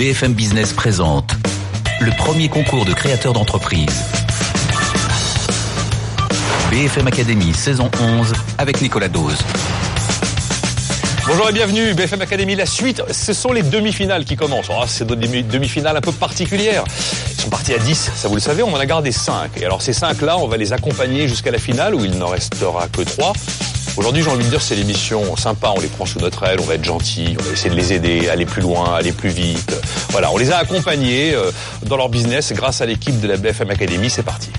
BFM Business présente le premier concours de créateurs d'entreprise. BFM Academy saison 11 avec Nicolas Dose. Bonjour et bienvenue, BFM Academy. La suite, ce sont les demi-finales qui commencent. Oh, c'est des demi-finales un peu particulières. Ils sont partis à 10, ça vous le savez, on en a gardé 5. Et alors ces 5-là, on va les accompagner jusqu'à la finale où il n'en restera que 3. Aujourd'hui, j'ai envie de dire, c'est l'émission sympa. On les prend sous notre aile, on va être gentil, on va essayer de les aider, aller plus loin, aller plus vite. Voilà, on les a accompagnés euh, dans leur business grâce à l'équipe de la BFM Academy. C'est parti.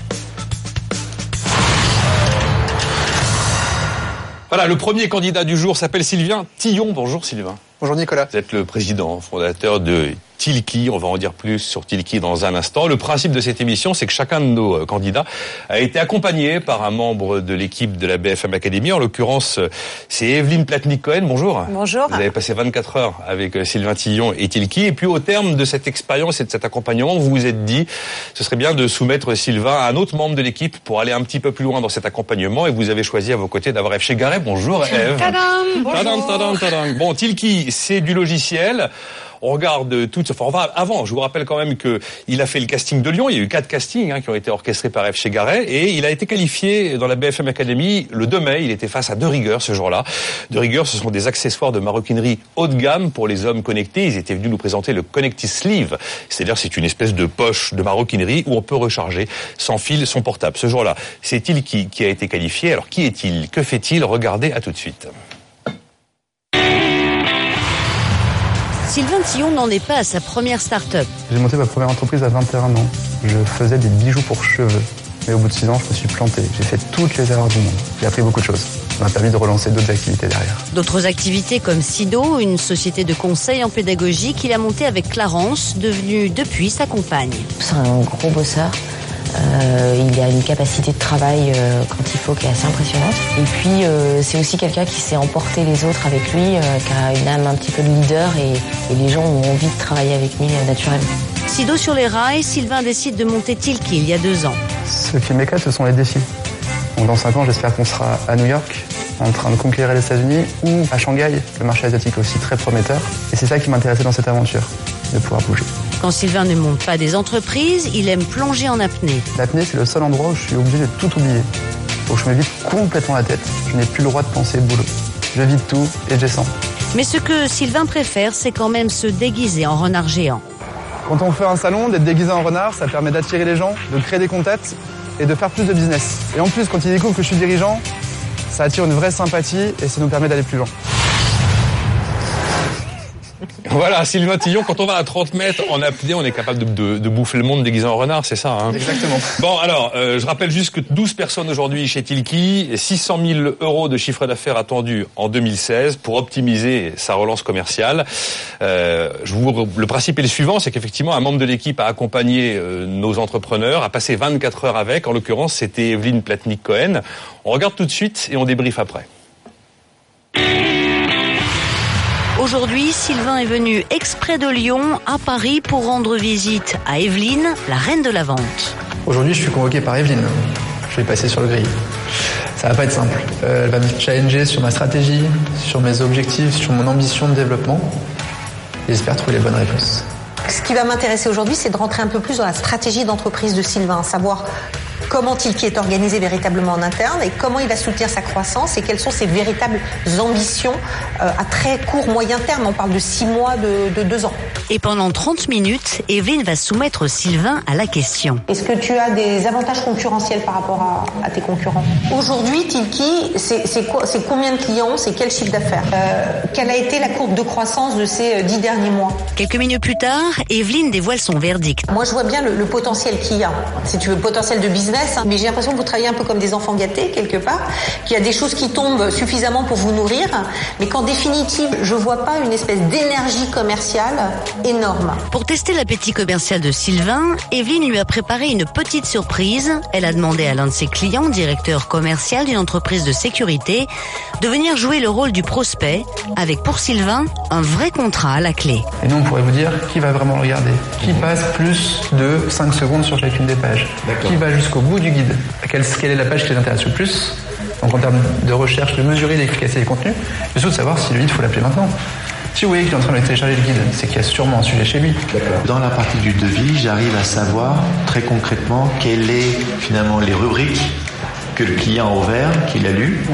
Voilà, le premier candidat du jour s'appelle Sylvain Tillon. Bonjour Sylvain. Bonjour Nicolas. Vous êtes le président, fondateur de Tilki. On va en dire plus sur Tilki dans un instant. Le principe de cette émission, c'est que chacun de nos euh, candidats a été accompagné par un membre de l'équipe de la BFM Academy. En l'occurrence, c'est Evelyne Platnik-Cohen. Bonjour. Bonjour. Vous avez passé 24 heures avec euh, Sylvain Tillon et Tilki. Et puis au terme de cette expérience et de cet accompagnement, vous vous êtes dit, ce serait bien de soumettre Sylvain à un autre membre de l'équipe pour aller un petit peu plus loin dans cet accompagnement. Et vous avez choisi à vos côtés d'avoir Eve Chegaray. Bonjour Eve. Tadam Tadam, tadam, tadam. Bon, Tilki, c'est du logiciel. On regarde tout. Enfin, on va avant. Je vous rappelle quand même que il a fait le casting de Lyon. Il y a eu quatre castings hein, qui ont été orchestrés par F. Chegaray et il a été qualifié dans la BFM Academy le 2 mai. Il était face à De Rigueur ce jour-là. De Rigueur, ce sont des accessoires de maroquinerie haut de gamme pour les hommes connectés. Ils étaient venus nous présenter le Connected Sleeve, c'est-à-dire c'est une espèce de poche de maroquinerie où on peut recharger sans fil son portable. Ce jour-là, c'est il qui, qui a été qualifié. Alors qui est-il? Que fait-il? Regardez à tout de suite. Sylvain Tillon n'en est pas à sa première start-up. J'ai monté ma première entreprise à 21 ans. Je faisais des bijoux pour cheveux. Mais au bout de 6 ans, je me suis planté. J'ai fait toutes les erreurs du monde. J'ai appris beaucoup de choses. Ça m'a permis de relancer d'autres activités derrière. D'autres activités comme Sido, une société de conseil en pédagogie qu'il a montée avec Clarence, devenue depuis sa compagne. C'est un gros bosseur. Euh, il a une capacité de travail euh, quand il faut qui est assez impressionnante. Et puis euh, c'est aussi quelqu'un qui sait emporter les autres avec lui, euh, qui a une âme un petit peu de leader et, et les gens ont envie de travailler avec lui euh, naturellement. Sido sur les rails, Sylvain décide de monter Tilki il y a deux ans. Ce qui m'éclate, ce sont les défis. Donc, dans 5 ans, j'espère qu'on sera à New York, en train de conquérir les États-Unis, ou à Shanghai, le marché asiatique aussi très prometteur. Et c'est ça qui m'intéressait dans cette aventure, de pouvoir bouger. Quand Sylvain ne monte pas des entreprises, il aime plonger en apnée. L'apnée, c'est le seul endroit où je suis obligé de tout oublier. Que je me vide complètement la tête. Je n'ai plus le droit de penser boulot. Je vide tout et je descends. Mais ce que Sylvain préfère, c'est quand même se déguiser en renard géant. Quand on fait un salon, d'être déguisé en renard, ça permet d'attirer les gens, de créer des contacts et de faire plus de business. Et en plus, quand ils découvrent que je suis dirigeant, ça attire une vraie sympathie et ça nous permet d'aller plus loin. Voilà, Sylvain Tillon, quand on va à 30 mètres en apnée, on est capable de, de, de bouffer le monde déguisé en renard, c'est ça hein Exactement. Bon, alors, euh, je rappelle juste que 12 personnes aujourd'hui chez Tilki, 600 000 euros de chiffre d'affaires attendu en 2016 pour optimiser sa relance commerciale. Euh, je vous, le principe est le suivant, c'est qu'effectivement, un membre de l'équipe a accompagné euh, nos entrepreneurs, a passé 24 heures avec. En l'occurrence, c'était Evelyne Platnik-Cohen. On regarde tout de suite et on débriefe après. Aujourd'hui, Sylvain est venu exprès de Lyon à Paris pour rendre visite à Evelyne, la reine de la vente. Aujourd'hui, je suis convoqué par Evelyne. Je vais passer sur le grill. Ça va pas être simple. Euh, elle va me challenger sur ma stratégie, sur mes objectifs, sur mon ambition de développement. J'espère trouver les bonnes réponses. Ce qui va m'intéresser aujourd'hui, c'est de rentrer un peu plus dans la stratégie d'entreprise de Sylvain, savoir comment Tilki est organisé véritablement en interne et comment il va soutenir sa croissance et quelles sont ses véritables ambitions euh, à très court, moyen terme. On parle de six mois, de, de deux ans. Et pendant 30 minutes, Evelyne va soumettre Sylvain à la question. Est-ce que tu as des avantages concurrentiels par rapport à, à tes concurrents? Aujourd'hui, Tilki, c'est combien de clients C'est quel chiffre d'affaires? Euh, Quelle a été la courbe de croissance de ces euh, dix derniers mois? Quelques minutes plus tard, Evelyne dévoile son verdict. Moi, je vois bien le, le potentiel qu'il y a. Si tu veux, potentiel de business, hein. mais j'ai l'impression que vous travaillez un peu comme des enfants gâtés, quelque part, qu'il y a des choses qui tombent suffisamment pour vous nourrir, mais qu'en définitive, je vois pas une espèce d'énergie commerciale énorme. Pour tester l'appétit commercial de Sylvain, Evelyne lui a préparé une petite surprise. Elle a demandé à l'un de ses clients, directeur commercial d'une entreprise de sécurité, de venir jouer le rôle du prospect, avec pour Sylvain un vrai contrat à la clé. Et nous, on pourrait vous dire qui va vraiment le regarder, qui passe plus de 5 secondes sur chacune des pages, qui va jusqu'au bout du guide, quelle, quelle est la page qui les intéresse le plus, donc en termes de recherche, de mesurer l'efficacité des contenus, et surtout de savoir si le lead, il faut l'appeler maintenant. Si vous voyez qu'il est en train de télécharger le guide, c'est qu'il y a sûrement un sujet chez lui. Dans la partie du devis, j'arrive à savoir très concrètement quelles est finalement les rubriques que le client a ouvert, qu'il a lu,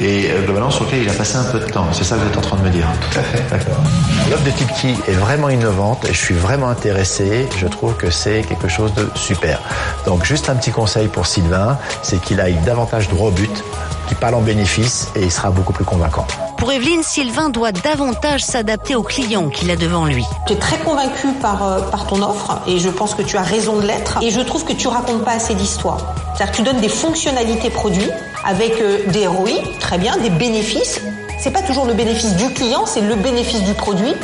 et euh, globalement sur lequel il a passé un peu de temps. C'est ça que vous êtes en train de me dire. Tout à fait. D'accord. L'offre de Tipkey est vraiment innovante et je suis vraiment intéressé. Je trouve que c'est quelque chose de super. Donc juste un petit conseil pour Sylvain, c'est qu'il aille davantage droit au but, qu'il parle en bénéfice et il sera beaucoup plus convaincant. Pour Evelyne, Sylvain doit davantage s'adapter aux clients qu'il a devant lui. Tu es très convaincu par, euh, par ton offre et je pense que tu as raison de l'être. Et je trouve que tu racontes pas assez d'histoires. C'est-à-dire que tu donnes des fonctionnalités produits avec euh, des ROI, très bien, des bénéfices. C'est pas toujours le bénéfice du client, c'est le bénéfice du produit.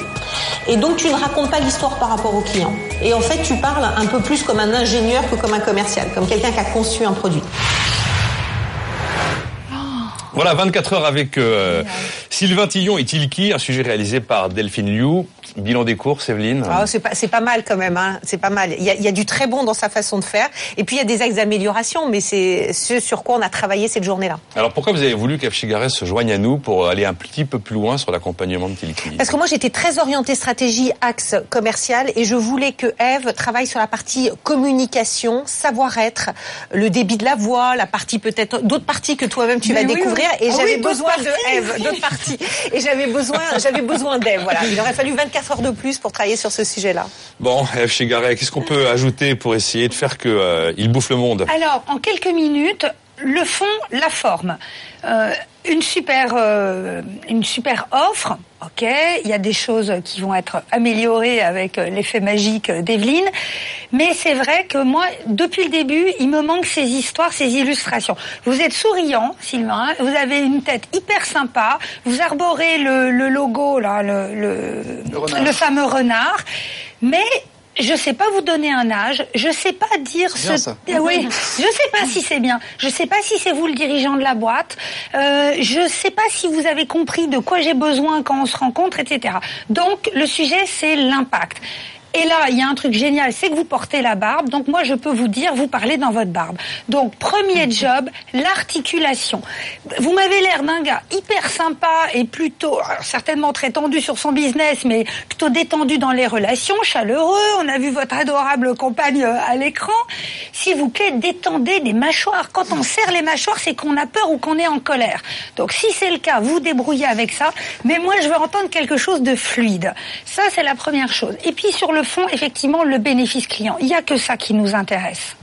Et donc tu ne racontes pas l'histoire par rapport au client. Et en fait, tu parles un peu plus comme un ingénieur que comme un commercial, comme quelqu'un qui a conçu un produit. Voilà, 24 heures avec euh, Sylvain Tillon et Tilki, un sujet réalisé par Delphine Liu. Bilan des courses, Evelyne? Ah, c'est pas, c'est pas mal quand même, hein. c'est pas mal. Il y, a, il y a du très bon dans sa façon de faire, et puis il y a des axes d'amélioration, mais c'est ce sur quoi on a travaillé cette journée-là. Alors pourquoi vous avez voulu qu'Afchigares se joigne à nous pour aller un petit peu plus loin sur l'accompagnement de Tilki? Parce que moi j'étais très orientée stratégie, axe commercial, et je voulais que Eve travaille sur la partie communication, savoir-être, le débit de la voix, la partie peut-être d'autres parties que toi-même tu vas oui, découvrir, oui. et Ah j'avais oui, besoin de. Eve, d'autres parties, et j'avais besoin, j'avais besoin d'Eve. Voilà, il aurait fallu 24 heures de plus pour travailler sur ce sujet-là. Bon, F. Chigaret, qu'est-ce qu'on peut ajouter pour essayer de faire que euh, il bouffe le monde? Alors, en quelques minutes, le fond, la forme. Euh, une super, euh, une super offre. Ok, il y a des choses qui vont être améliorées avec euh, l'effet magique d'Evelyne, mais c'est vrai que moi, depuis le début, il me manque ces histoires, ces illustrations. Vous êtes souriant, Sylvain, vous avez une tête hyper sympa, vous arborez le, le logo là, le, le, Le renard. le fameux renard, mais je sais pas vous donner un âge, je sais pas dire bien, ce. ça. Eh Oui, je sais pas si c'est bien, je sais pas si c'est vous le dirigeant de la boîte, euh, je sais pas si vous avez compris de quoi j'ai besoin quand on se rencontre, etc. Donc le sujet c'est l'impact. Et là, il y a un truc génial, c'est que vous portez la barbe. Donc moi, je peux vous dire, vous parlez dans votre barbe. Donc premier job, l'articulation. Vous m'avez l'air d'un gars hyper sympa et plutôt, certainement très tendu sur son business, mais plutôt détendu dans les relations, chaleureux. On a vu votre adorable compagne euh, à l'écran. S'il vous plaît, détendez des mâchoires. Quand on serre les mâchoires, c'est qu'on a peur ou qu'on est en colère. Donc si c'est le cas, vous débrouillez avec ça. Mais moi, je veux entendre quelque chose de fluide. Ça, c'est la première chose. Et puis sur le fond, effectivement, le bénéfice client. Il n'y a que ça qui nous intéresse.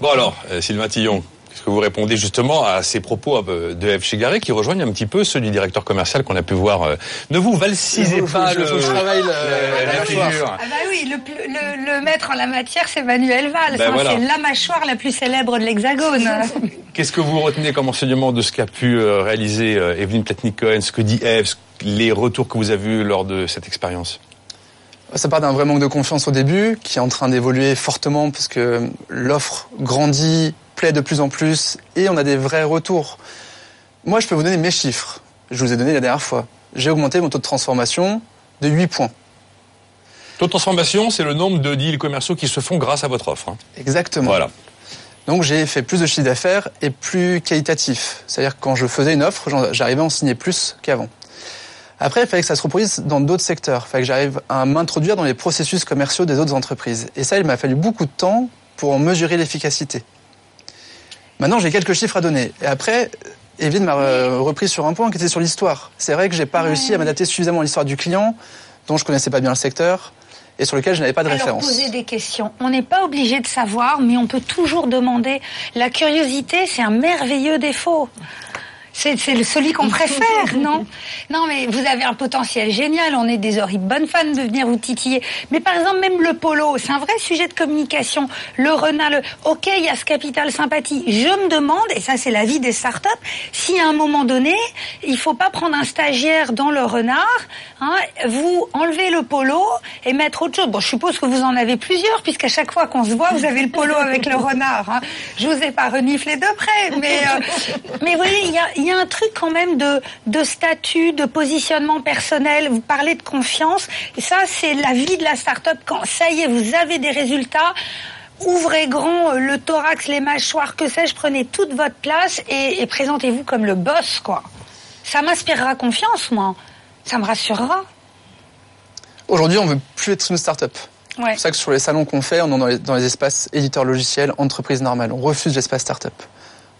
Bon alors, euh, Sylvain Tillon, que vous répondez justement à ces propos euh, de F. Chigaret qui rejoignent un petit peu ceux du directeur commercial qu'on a pu voir euh, Ne vous faut- pas le, je le- le- la mâchoire. figure. Ah bah oui, le, le, le maître en la matière, c'est Manuel Valls. Ben hein, voilà. C'est la mâchoire la plus célèbre de l'Hexagone. Qu'est-ce que vous retenez comme enseignement de ce qu'a pu euh, réaliser euh, Evelyne Platnik-Cohen, ce que dit Eve, les retours que vous avez eus lors de cette expérience? Ça part d'un vrai manque de confiance au début, qui est en train d'évoluer fortement parce que l'offre grandit, plaît de plus en plus, et on a des vrais retours. Moi, je peux vous donner mes chiffres. Je vous ai donné la dernière fois. J'ai augmenté mon taux de transformation de 8 points. Taux de transformation, c'est le nombre de deals commerciaux qui se font grâce à votre offre. hein. Exactement. Voilà. Donc j'ai fait plus de chiffre d'affaires et plus qualitatif. C'est-à-dire que quand je faisais une offre, j'arrivais à en signer plus qu'avant. Après, il fallait que ça se reproduise dans d'autres secteurs. Il fallait que j'arrive à m'introduire dans les processus commerciaux des autres entreprises. Et ça, il m'a fallu beaucoup de temps pour en mesurer l'efficacité. Maintenant, j'ai quelques chiffres à donner. Et après, Evelyne m'a euh, repris sur un point qui était sur l'histoire. C'est vrai que j'ai pas réussi à m'adapter suffisamment à l'histoire du client, dont je connaissais pas bien le secteur, et sur lequel je n'avais pas de Alors, référence. poser des questions. On n'est pas obligé de savoir, mais on peut toujours demander. La curiosité, c'est un merveilleux défaut. C'est celui qu'on préfère, non? Non, mais vous avez un potentiel génial. On est des horribles bonnes fans de venir vous titiller. Mais par exemple, même le polo, c'est un vrai sujet de communication. Le renard, le... ok, il y a ce capital sympathie. Je me demande, et ça c'est la vie des startups, si à un moment donné, il faut pas prendre un stagiaire dans le renard, hein, vous enlevez le polo et mettre autre chose. Bon, je suppose que vous en avez plusieurs, puisqu'à chaque fois qu'on se voit, vous avez le polo avec le renard. Hein. Je vous ai pas reniflé de près, mais euh, mais vous voyez, il y a, il y a un truc quand même de de statut, de positionnement personnel. Vous parlez de confiance, et ça c'est la vie de la start-up. Quand ça y est, vous avez des résultats. Ouvrez grand euh, le thorax, les mâchoires, que sais-je, prenez toute votre place et, et présentez-vous comme le boss, quoi. Ça m'inspirera confiance, moi. Ça me rassurera. Aujourd'hui, on veut plus être une start-up. Ouais. C'est pour ça que sur les salons qu'on fait, on est dans les, dans les espaces éditeurs logiciels, entreprises normales. On refuse l'espace start-up.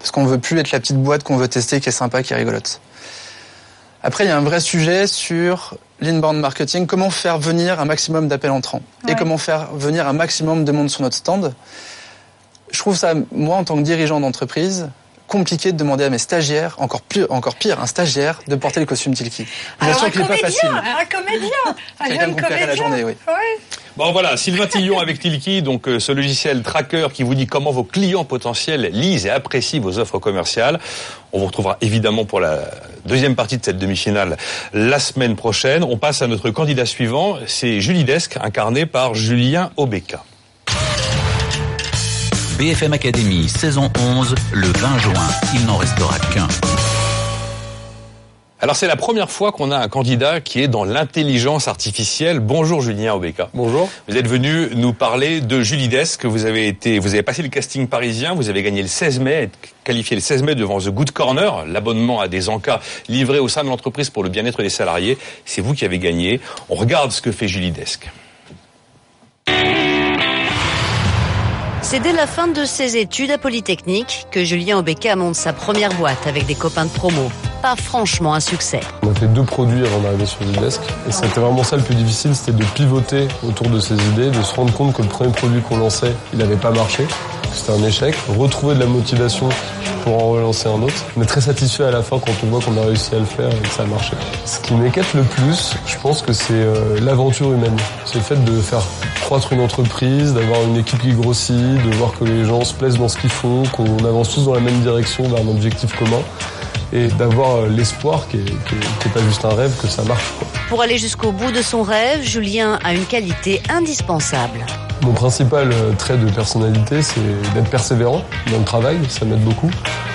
Parce qu'on veut plus être la petite boîte qu'on veut tester, qui est sympa, qui est rigolote. Après, il y a un vrai sujet sur l'inbound marketing. Comment faire venir un maximum d'appels entrants Ouais. et comment faire venir un maximum de monde sur notre stand. Je trouve ça, moi, en tant que dirigeant d'entreprise, compliqué de demander à mes stagiaires, encore plus, encore pire, un stagiaire, de porter le costume Tilki. Alors assure un qu'il n'est pas facile. comédien, un comédien, un Quelqu'un jeune qu'on plairait la comédien. journée, oui. Ouais. Bon voilà, Sylvain Tillon avec Tilki, donc euh, ce logiciel tracker qui vous dit comment vos clients potentiels lisent et apprécient vos offres commerciales. On vous retrouvera évidemment pour la deuxième partie de cette demi-finale la semaine prochaine. On passe à notre candidat suivant, c'est Julie Desque, incarné par Julien Obeka. BFM Academy, saison 11, le 20 juin. Il n'en restera qu'un. Alors c'est la première fois qu'on a un candidat qui est dans l'intelligence artificielle. Bonjour Julien Obeka. Bonjour. Vous êtes venu nous parler de Julie Desk. Vous avez été, vous avez passé le casting parisien. Vous avez gagné le 16 mai, qualifié le 16 mai devant The Good Corner, l'abonnement à des encas livrés au sein de l'entreprise pour le bien-être des salariés. C'est vous qui avez gagné. On regarde ce que fait Julie Desk. C'est dès la fin de ses études à Polytechnique que Julien Obeka monte sa première boîte avec des copains de promo. Pas franchement un succès. On a fait deux produits avant d'arriver sur Zidesk. Et c'était vraiment ça le plus difficile, c'était de pivoter autour de ces idées, de se rendre compte que le premier produit qu'on lançait, il n'avait pas marché. C'était un échec. Retrouver de la motivation pour en relancer un autre. On est très satisfait à la fin quand on voit qu'on a réussi à le faire et que ça a marché. Ce qui m'inquiète le plus, je pense que c'est euh, l'aventure humaine. C'est le fait de faire croître une entreprise, d'avoir une équipe qui grossit, de voir que les gens se plaisent dans ce qu'ils font, qu'on avance tous dans la même direction vers un objectif commun et d'avoir euh, l'espoir qui est, qui est- qui est pas juste un rêve, que ça marche. Pour aller jusqu'au bout de son rêve, Julien a une qualité indispensable. Mon principal euh, trait de personnalité, c'est d'être persévérant dans le travail, ça m'aide beaucoup.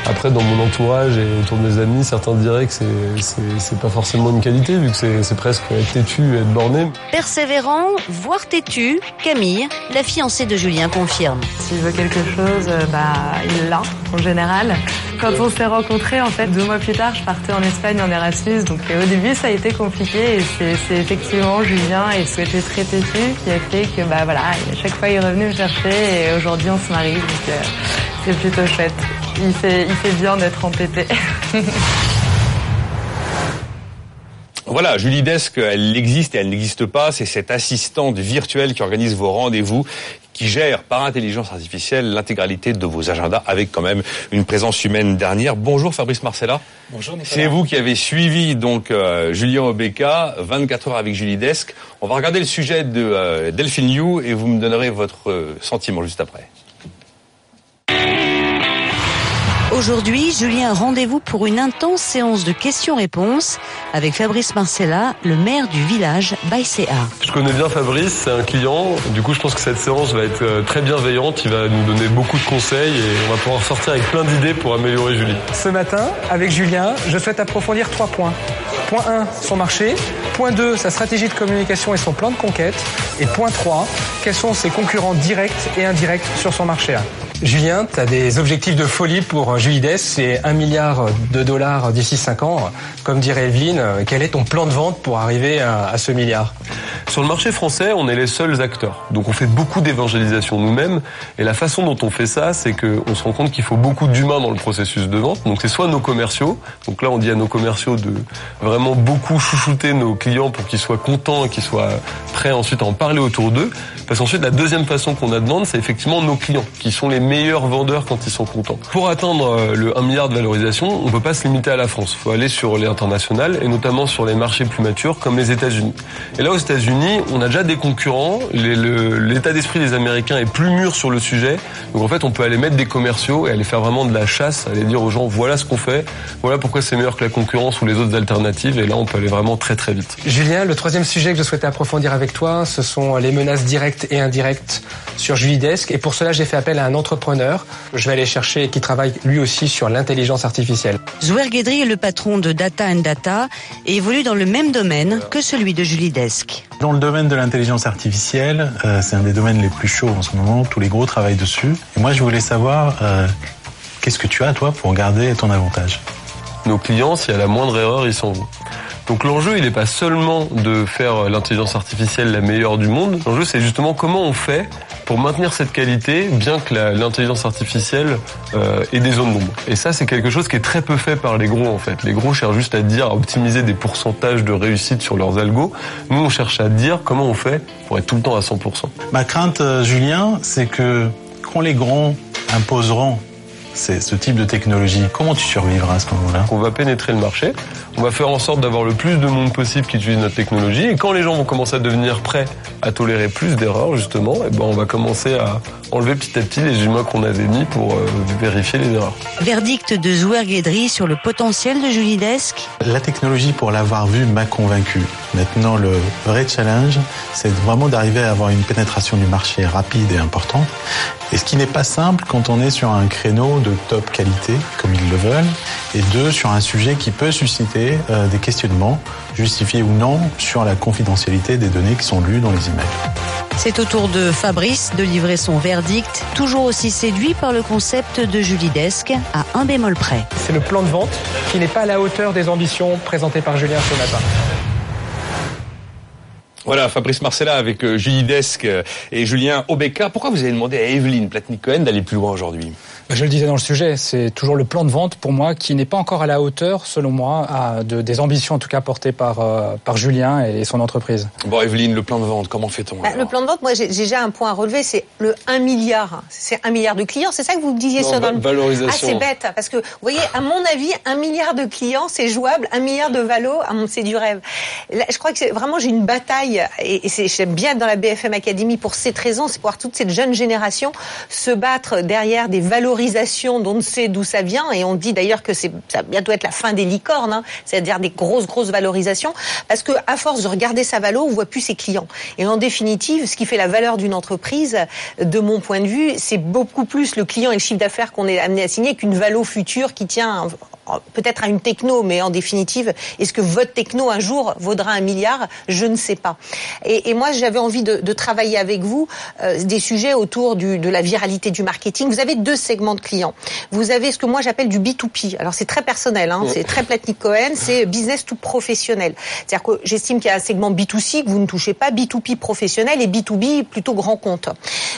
Après, dans mon entourage et autour de mes amis, certains diraient que c'est- pas forcément une qualité, vu que c'est presque être têtu, être borné. Persévérant, voire têtu, Camille, la fiancée de Julien, confirme. S'il veut quelque chose, euh, bah, il l'a, en général. Quand on s'est rencontrés, en fait, deux mois plus tard, je partais en Espagne en Erasmus. Donc, euh, au début, ça a été compliqué. Et c'est effectivement Julien et ce côté très têtu qui a fait que, bah, voilà, à chaque fois, il revenait me chercher. Et aujourd'hui, on se marie. Donc, euh, c'est plutôt chouette. Il fait, il fait bien d'être entêté. Voilà, Julie Desk, elle existe et elle n'existe pas. C'est cette assistante virtuelle qui organise vos rendez-vous, qui gère par intelligence artificielle l'intégralité de vos agendas avec quand même une présence humaine dernière. Bonjour Fabrice Marcella. Bonjour Nicolas. C'est vous qui avez suivi donc euh, Julien Obeka, 24 heures avec Julie Desk. On va regarder le sujet de euh, Delphine Liu et vous me donnerez votre euh, sentiment juste après. Aujourd'hui, Julien a rendez-vous pour une intense séance de questions-réponses avec Fabrice Marcella, le maire du village Baïséa. Je connais bien Fabrice, c'est un client. Du coup, je pense que cette séance va être euh, très bienveillante. Il va nous donner beaucoup de conseils et on va pouvoir sortir avec plein d'idées pour améliorer Julie. Ce matin, avec Julien, je souhaite approfondir trois points. Point 1, son marché. Point 2, sa stratégie de communication et son plan de conquête. Et point 3, quels sont ses concurrents directs et indirects sur son marché. Julien, tu as des objectifs de folie pour Julides, c'est 1 milliard de dollars d'ici 5 ans. Comme dirait Evelyne, quel est ton plan de vente pour arriver à, à ce milliard? Sur le marché français, on est les seuls acteurs. Donc on fait beaucoup d'évangélisation nous-mêmes. Et la façon dont on fait ça, c'est qu'on se rend compte qu'il faut beaucoup d'humains dans le processus de vente. Donc c'est soit nos commerciaux. Donc là, on dit à nos commerciaux de vraiment beaucoup chouchouter nos clients pour qu'ils soient contents et qu'ils soient prêts ensuite à en parler autour d'eux. Parce qu'ensuite, la deuxième façon qu'on a de vendre, c'est effectivement nos clients, qui sont les meilleurs vendeurs quand ils sont contents. Pour atteindre euh, le 1 milliard de valorisation, on peut pas se limiter à la France. Il faut aller sur les internationales et notamment sur les marchés plus matures comme les États-Unis. Et là, aux États-Unis, on a déjà des concurrents. L'état d'esprit des Américains est plus mûr sur le sujet. Donc en fait, on peut aller mettre des commerciaux et aller faire vraiment de la chasse, aller dire aux gens voilà ce qu'on fait, voilà pourquoi c'est meilleur que la concurrence ou les autres alternatives. Et là, on peut aller vraiment très très vite. Julien, le troisième sujet que je souhaitais approfondir avec toi, ce sont les menaces directes et indirectes sur Julidesk. Et pour cela, j'ai fait appel à un entrepreneur. Je vais aller chercher qui travaille lui aussi sur l'intelligence artificielle. Zouer Guédry est le patron de Data and Data et évolue dans le même domaine que celui de Julie Desk. Dans le domaine de l'intelligence artificielle, euh, c'est un des domaines les plus chauds en ce moment. Tous les gros travaillent dessus. Et moi, je voulais savoir euh, qu'est-ce que tu as toi pour garder ton avantage? Nos clients, s'il y a la moindre erreur, ils s'en vont. Donc l'enjeu, il n'est pas seulement de faire l'intelligence artificielle la meilleure du monde. L'enjeu, c'est justement comment on fait pour maintenir cette qualité, bien que l'intelligence artificielle euh, ait des zones d'ombre. Et ça, c'est quelque chose qui est très peu fait par les gros, en fait. Les gros cherchent juste à dire, à optimiser des pourcentages de réussite sur leurs algos. Nous, on cherche à dire comment on fait pour être tout le temps à 100%. Ma crainte, euh, Julien, c'est que quand les grands imposeront ce type de technologie. Comment tu survivras à ce moment-là? On va pénétrer le marché, on va faire en sorte d'avoir le plus de monde possible qui utilise notre technologie, et quand les gens vont commencer à devenir prêts à tolérer plus d'erreurs, justement, et eh ben on va commencer à enlever petit à petit les humains qu'on avait mis pour euh, vérifier les erreurs. Verdict de Zouer Guédry sur le potentiel de Julie Desk La technologie, pour l'avoir vue, m'a convaincu. Maintenant, le vrai challenge, c'est vraiment d'arriver à avoir une pénétration du marché rapide et importante. Et ce qui n'est pas simple quand on est sur un créneau de top qualité, comme ils le veulent, et deux, sur un sujet qui peut susciter euh, des questionnements, justifiés ou non, sur la confidentialité des données qui sont lues dans les emails. C'est au tour de Fabrice de livrer son verdict, toujours aussi séduit par le concept de Julie Desk, à un bémol près. C'est le plan de vente qui n'est pas à la hauteur des ambitions présentées par Julien ce matin. Voilà, Fabrice Marcella avec euh, Julie Desk euh, et Julien Obeka. Pourquoi vous avez demandé à Evelyne Platnik-Cohen d'aller plus loin aujourd'hui? Je le disais dans le sujet, c'est toujours le plan de vente pour moi qui n'est pas encore à la hauteur, selon moi, à de, des ambitions en tout cas portées par, euh, par Julien et son entreprise. Bon, Evelyne, le plan de vente, comment fait-on bah, Le plan de vente, moi j'ai déjà un point à relever, c'est le 1 milliard. C'est 1 milliard de clients, c'est ça que vous disiez ça dans le... Valorisation. Ah, c'est bête, parce que vous voyez, à mon avis, 1 milliard de clients, c'est jouable, 1 milliard de valo, c'est du rêve. Là, je crois que c'est vraiment, j'ai une bataille, et, et j'aime bien être dans la BFM Academy pour cette raison, c'est voir toute cette jeune génération se battre derrière des valorisations dont on sait d'où ça vient. Et on dit d'ailleurs que ça va bientôt être la fin des licornes, hein, c'est-à-dire des grosses grosses valorisations, parce que à force de regarder sa valo, on voit plus ses clients. Et en définitive, ce qui fait la valeur d'une entreprise, de mon point de vue, c'est beaucoup plus le client et le chiffre d'affaires qu'on est amené à signer qu'une valo future qui tient peut-être à une techno, mais en définitive, est-ce que votre techno un jour vaudra un milliard? Je ne sais pas. Et, et moi, j'avais envie de, de, travailler avec vous euh, des sujets autour du, de la viralité du marketing. Vous avez deux segments de clients. Vous avez ce que moi j'appelle du B2P. Alors c'est très personnel, hein, c'est très Platnik Cohen, c'est business to professionnel. C'est-à-dire que j'estime qu'il y a un segment B2C que vous ne touchez pas, B2P professionnel et B2B plutôt grand compte.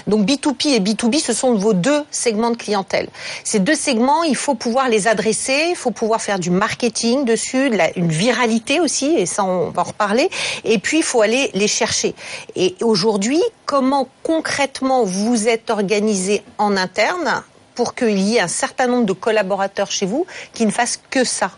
Donc B2P et B2B, ce sont vos deux segments de clientèle. Ces deux segments, il faut pouvoir les adresser faut pouvoir faire du marketing dessus, une viralité aussi, et ça on va en reparler. Et puis il faut aller les chercher. Et aujourd'hui, comment concrètement vous êtes organisé en interne pour qu'il y ait un certain nombre de collaborateurs chez vous qui ne fassent que ça?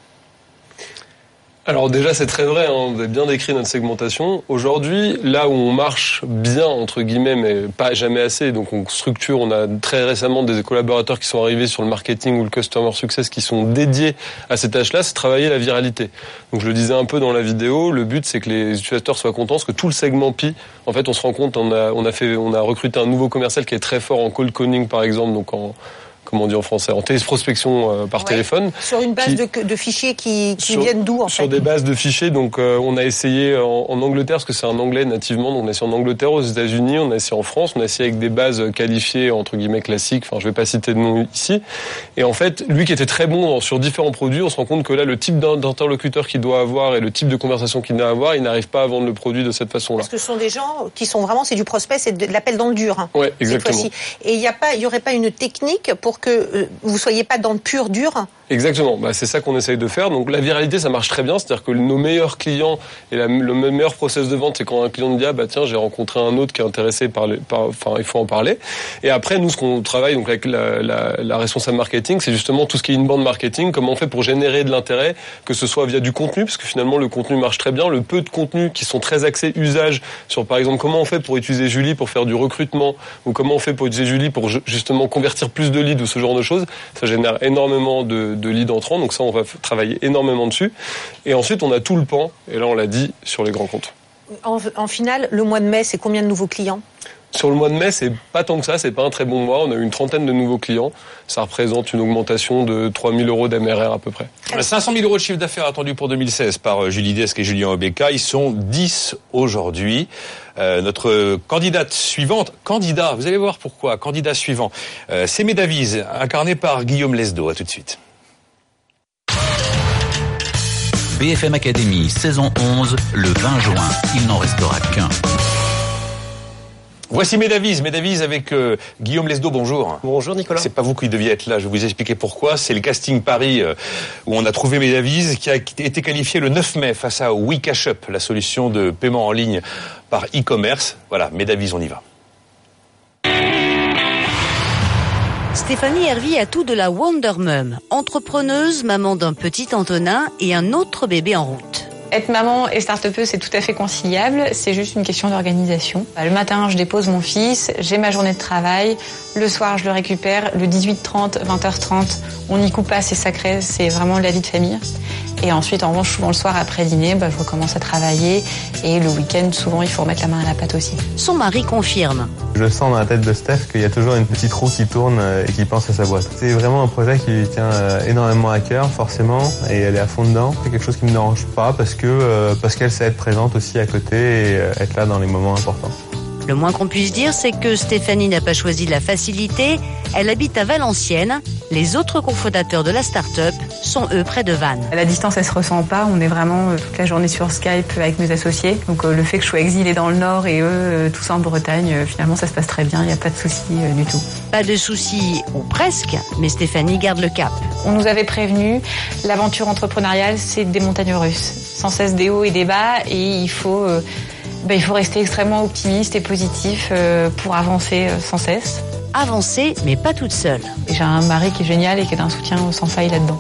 Alors déjà c'est très vrai, hein, vous avez bien décrit notre segmentation. Aujourd'hui, là où on marche bien entre guillemets, mais pas jamais assez, donc on structure, on a très récemment des collaborateurs qui sont arrivés sur le marketing ou le customer success qui sont dédiés à ces tâches-là, c'est travailler la viralité. Donc je le disais un peu dans la vidéo, le but c'est que les utilisateurs soient contents, parce que tout le segment PI, en fait on se rend compte, on a, fait, on a recruté un nouveau commercial qui est très fort en cold calling par exemple, donc en comment on dit en français, en téléprospection euh, par téléphone. Sur une base de, de, fichiers qui, qui viennent d'où en fait Sur des bases de fichiers. Donc euh, on a essayé en, en, Angleterre, parce que c'est un anglais nativement, donc on a essayé en Angleterre, aux États-Unis, on a essayé en France, on a essayé avec des bases qualifiées entre guillemets classiques. Enfin, je vais pas citer de nom ici. Et en fait, lui qui était très bon sur différents produits, on se rend compte que là, le type d'interlocuteur qu'il doit avoir et le type de conversation qu'il doit avoir, il n'arrive pas à vendre le produit de cette façon-là. Parce que ce sont des gens qui sont vraiment, c'est du prospect, c'est de l'appel dans le dur. Hein, ouais, exactement. Et il n'y a pas, il y aurait pas une technique pour que euh, vous soyez pas dans le pur dur Exactement, bah, c'est ça qu'on essaye de faire. Donc la viralité, ça marche très bien, c'est-à-dire que nos meilleurs clients et le meilleur process de vente, c'est quand un client dit ah bah tiens j'ai rencontré un autre qui est intéressé par, les, par enfin il faut en parler. Et après nous ce qu'on travaille donc avec la, la, la responsable marketing, c'est justement tout ce qui est bande marketing, comment on fait pour générer de l'intérêt, que ce soit via du contenu, parce que finalement le contenu marche très bien, le peu de contenus qui sont très axés usage sur par exemple comment on fait pour utiliser Julie pour faire du recrutement ou comment on fait pour utiliser Julie pour justement convertir plus de leads ou ce genre de choses, ça génère énormément de leads entrants. Donc ça, on va travailler énormément dessus. Et ensuite, on a tout le pan, et là, on l'a dit, sur les grands comptes. En, en finale, le mois de mai, c'est combien de nouveaux clients? Sur le mois de mai, c'est pas tant que ça, c'est pas un très bon mois. On a eu une trentaine de nouveaux clients. Ça représente une augmentation de 3 000 euros d'MRR à peu près. 500 000 euros de chiffre d'affaires attendu pour 2016 par euh, Julie Desque et Julien Obeka. Ils sont 10 aujourd'hui. Euh, notre candidate suivante, candidat, vous allez voir pourquoi, candidat suivant, euh, c'est Médavise, incarné par Guillaume Lesdo. À tout de suite. BFM Academy, saison 11, le 20 juin. Il n'en restera qu'un. Voici Médavise, Médavise avec euh, Guillaume Lesdo, bonjour. Bonjour Nicolas. C'est pas vous qui deviez être là, je vais vous expliquer pourquoi. C'est le casting Paris euh, où on a trouvé Médavise qui a été qualifié le 9 mai face à WeCashUp, la solution de paiement en ligne par e-commerce. Voilà, Médavise, on y va. Stéphanie Hervy a tout de la Wonder Mum, entrepreneuse, maman d'un petit Antonin et un autre bébé en route. Être maman et start c'est tout à fait conciliable. C'est juste une question d'organisation. Bah, le matin, je dépose mon fils, j'ai ma journée de travail. Le soir, je le récupère. Le 18h30, 20h30, on n'y coupe pas, c'est sacré, c'est vraiment la vie de famille. Et ensuite, en revanche, souvent le soir après dîner, bah, je recommence à travailler. Et le week-end, souvent, il faut remettre la main à la pâte aussi. Son mari confirme. Je sens dans la tête de Steph qu'il y a toujours une petite roue qui tourne euh, et qui pense à sa boîte. C'est vraiment un projet qui lui tient euh, énormément à cœur, forcément, et elle est à fond dedans. C'est quelque chose qui ne me dérange pas parce que euh, parce qu'elle sait être présente aussi à côté et être là dans les moments importants. Le moins qu'on puisse dire, c'est que Stéphanie n'a pas choisi la facilité. Elle habite à Valenciennes. Les autres cofondateurs de la start-up sont eux près de Vannes. La distance, elle se ressent pas. On est vraiment euh, toute la journée sur Skype avec mes associés. Donc euh, le fait que je sois exilée dans le Nord et eux euh, tous en Bretagne, finalement ça se passe très bien. Il n'y a pas de souci du tout. Pas de souci ou presque, mais Stéphanie garde le cap. On nous avait prévenu, l'aventure entrepreneuriale, c'est des montagnes russes, sans cesse des hauts et des bas, et il faut ben, il faut rester extrêmement optimiste et positif euh, pour avancer euh, sans cesse. Avancer, mais pas toute seule. J'ai un mari qui est génial et qui est un soutien sans faille là-dedans.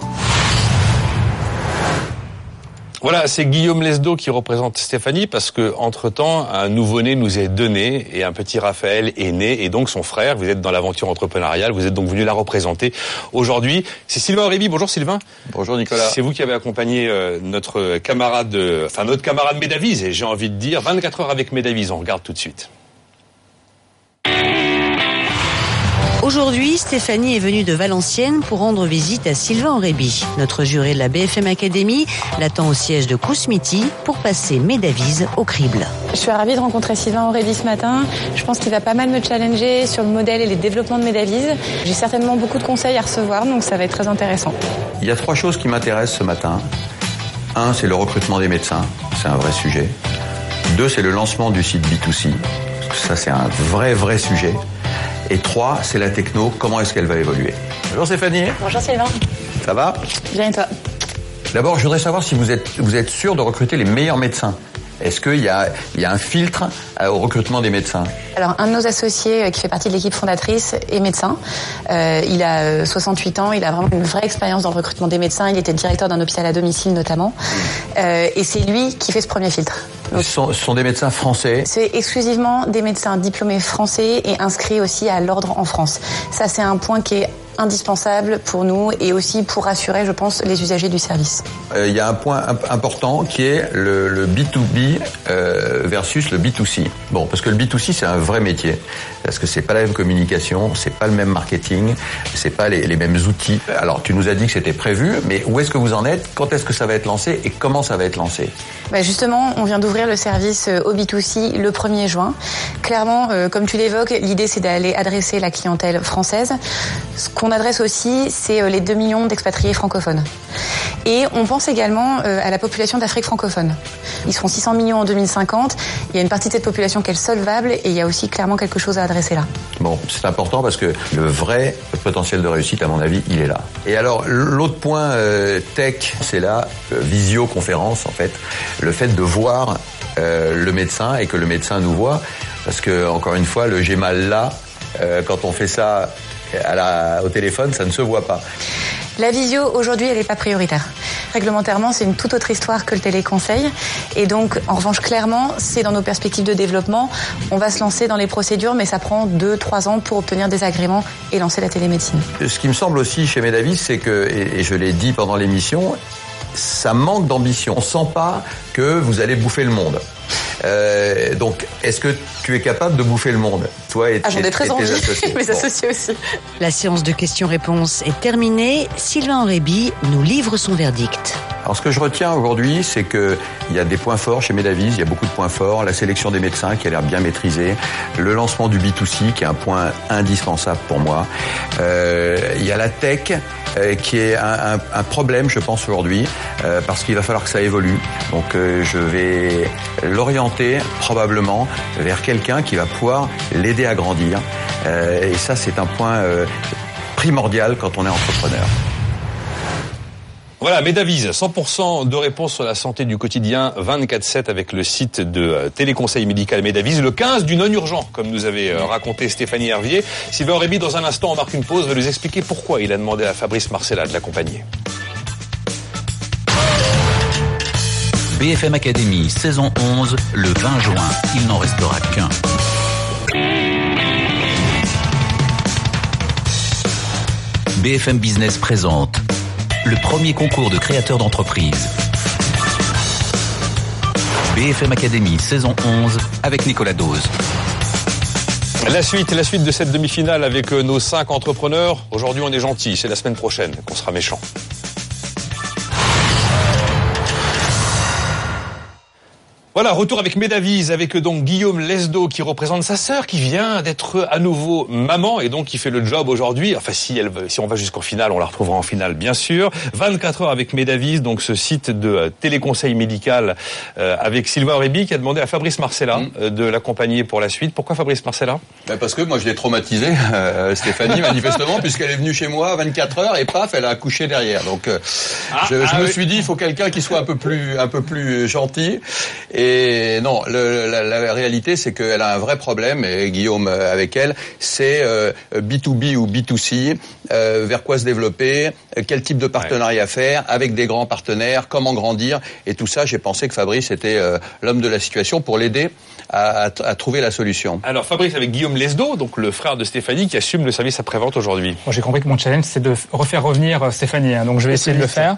Voilà, c'est Guillaume Lesdo qui représente Stéphanie parce que entre temps, un nouveau-né nous est donné et un petit Raphaël est né et donc son frère. Vous êtes dans l'aventure entrepreneuriale, vous êtes donc venu la représenter aujourd'hui. C'est Sylvain Aurébi. Bonjour Sylvain. Bonjour Nicolas. C'est vous qui avez accompagné euh, notre camarade, enfin notre camarade Médavise et j'ai envie de dire 24 heures avec Médavise. On regarde tout de suite. Aujourd'hui, Stéphanie est venue de Valenciennes pour rendre visite à Sylvain Aurébi. Notre juré de la BFM Academy l'attend au siège de Kousmiti pour passer Médavise au crible. Je suis ravie de rencontrer Sylvain Aurébi ce matin. Je pense qu'il va pas mal me challenger sur le modèle et les développements de Médavise. J'ai certainement beaucoup de conseils à recevoir, donc ça va être très intéressant. Il y a trois choses qui m'intéressent ce matin. Un, c'est le recrutement des médecins. C'est un vrai sujet. Deux, c'est le lancement du site B2C. Ça, c'est un vrai, vrai sujet. Et trois, c'est la techno. Comment est-ce qu'elle va évoluer Bonjour Stéphanie. Bonjour Sylvain. Ça va Bien et toi D'abord, je voudrais savoir si vous êtes, vous êtes sûr de recruter les meilleurs médecins. Est-ce qu'il y a, il y a un filtre euh, au recrutement des médecins? Alors, un de nos associés euh, qui fait partie de l'équipe fondatrice est médecin. Euh, il a 68 ans, il a vraiment une vraie expérience dans le recrutement des médecins. Il était directeur d'un hôpital à domicile notamment. Euh, et c'est lui qui fait ce premier filtre. ce, sont, ce sont des médecins français C'est exclusivement des médecins diplômés français et inscrits aussi à l'ordre en France. Ça, c'est un point qui est indispensable pour nous et aussi pour rassurer, je pense, les usagers du service. Euh, il y a un point important qui est le, le B2B euh, versus le B2C. Bon, parce que le B2C c'est un vrai métier, parce que c'est pas la même communication, c'est pas le même marketing, c'est pas les, les, mêmes outils. Alors, tu nous as dit que c'était prévu, mais où est-ce que vous en êtes? Quand est-ce que ça va être lancé et comment ça va être lancé? Bah Justement, on vient d'ouvrir le service euh, au B2C le 1er juin. Clairement, euh, comme tu l'évoques, l'idée c'est d'aller adresser la clientèle française. Ce qu'on adresse aussi, c'est euh, les 2 millions d'expatriés francophones. Et on pense également à la population d'Afrique francophone. Ils seront 600 millions en 2050. Il y a une partie de cette population qui est solvable et il y a aussi clairement quelque chose à adresser là. Bon, c'est important parce que le vrai potentiel de réussite, à mon avis, il est là. Et alors, l'autre point euh, tech, c'est la euh, visioconférence, en fait. Le fait de voir euh, le médecin et que le médecin nous voit. Parce que, encore une fois, le j'ai mal là, quand on fait ça à la, au téléphone, ça ne se voit pas. La visio, aujourd'hui, elle n'est pas prioritaire. Réglementairement, c'est une toute autre histoire que le téléconseil. Et donc, en revanche, clairement, c'est dans nos perspectives de développement. On va se lancer dans les procédures, mais ça prend 2-3 ans pour obtenir des agréments et lancer la télémédecine. Ce qui me semble aussi chez Medavis, c'est que, et je l'ai dit pendant l'émission, ça manque d'ambition. On sent pas que vous allez bouffer le monde. Euh, donc, est-ce que tu es capable de bouffer le monde Toi et, ah, j'en ai très envie. Associés. Mes associés aussi. La séance de questions-réponses est terminée. Sylvain Aurébi nous livre son verdict. Alors ce que je retiens aujourd'hui, c'est que il y a des points forts chez Medavis, il y a beaucoup de points forts, la sélection des médecins qui a l'air bien maîtrisée, le lancement du B2C qui est un point indispensable pour moi. Euh, il y a la tech euh, qui est un, un, un, problème, je pense aujourd'hui, euh, parce qu'il va falloir que ça évolue. Donc euh, je vais l'orienter probablement vers quelqu'un qui va pouvoir l'aider à grandir. Euh, et ça, c'est un point euh, primordial quand on est entrepreneur. Voilà, Medavise, 100% de réponses sur la santé du quotidien, 24-7 avec le site de euh, téléconseil médical Medavise, le 15 du non-urgent, comme nous avait raconté Stéphanie Hervier. Sylvain Réby, dans un instant, on marque une pause, va nous expliquer pourquoi il a demandé à Fabrice Marcella de l'accompagner. BFM Academy, saison 11, le 20 juin. Il n'en restera qu'un. BFM Business présente le premier concours de créateurs d'entreprise. BFM Academy, saison 11, avec Nicolas Dose. La suite, la suite de cette demi-finale avec euh, nos cinq entrepreneurs. Aujourd'hui, on est gentil. C'est la semaine prochaine qu'on sera méchant. Voilà, retour avec Médavise, avec donc Guillaume Lesdo qui représente sa sœur, qui vient d'être à nouveau maman et donc qui fait le job aujourd'hui. Enfin, si elle, si on va jusqu'en finale, on la retrouvera en finale, bien sûr. 24 heures avec Médavise, donc ce site de euh, téléconseil médical euh, avec Sylvain Réby qui a demandé à Fabrice Marcella Mmh. euh, de l'accompagner pour la suite. Pourquoi Fabrice Marcella? Ben parce que moi je l'ai traumatisé, euh, Stéphanie, manifestement, puisqu'elle est venue chez moi à 24 heures et paf, elle a accouché derrière. Donc euh, Ah, je, je ah me oui. suis dit, il faut quelqu'un qui soit un peu plus, un peu plus gentil. Et non, le- la, la réalité, c'est qu'elle a un vrai problème, et Guillaume euh, avec elle, c'est euh, B2B ou B2C, euh, vers quoi se développer, euh, quel type de partenariat faire, avec des grands partenaires, comment grandir. Et tout ça, j'ai pensé que Fabrice était euh, l'homme de la situation pour l'aider à, à- à trouver la solution. Alors Fabrice avec Guillaume Lesdo, donc le frère de Stéphanie qui assume le service après-vente aujourd'hui. Bon, J'ai compris que mon challenge, c'est de refaire revenir euh, Stéphanie, hein, donc je vais essayer de le faire.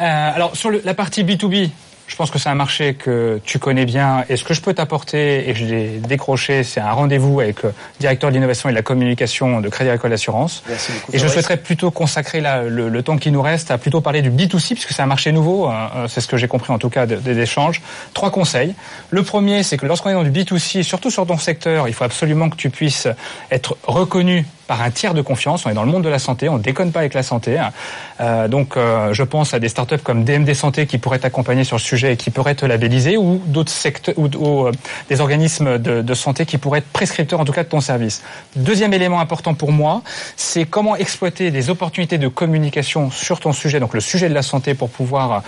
Euh, alors, sur le- la partie B2B, je pense que c'est un marché que tu connais bien. Et ce que je peux t'apporter, et je l'ai décroché, c'est un rendez-vous avec le directeur de l'innovation et de la communication de Crédit Agricole Assurance. Merci beaucoup, Et je souhaiterais plutôt consacrer le, le temps qui nous reste à plutôt parler du B2C, puisque c'est un marché nouveau. euh, euh, c'est ce que j'ai compris en tout cas de- des échanges. Trois conseils. Le premier, c'est que lorsqu'on est dans du B2C, surtout sur ton secteur, il faut absolument que tu puisses être reconnu un tiers de confiance. On est dans le monde de la santé, on déconne pas avec la santé. hein. Euh, donc, euh, je pense à des startups comme DMD Santé qui pourraient t'accompagner sur le sujet et qui pourraient te labelliser, ou d'autres secteurs ou, euh, des organismes de, de santé qui pourraient être prescripteurs en tout cas de ton service. Deuxième élément important pour moi, c'est comment exploiter des opportunités de communication sur ton sujet, donc le sujet de la santé, pour pouvoir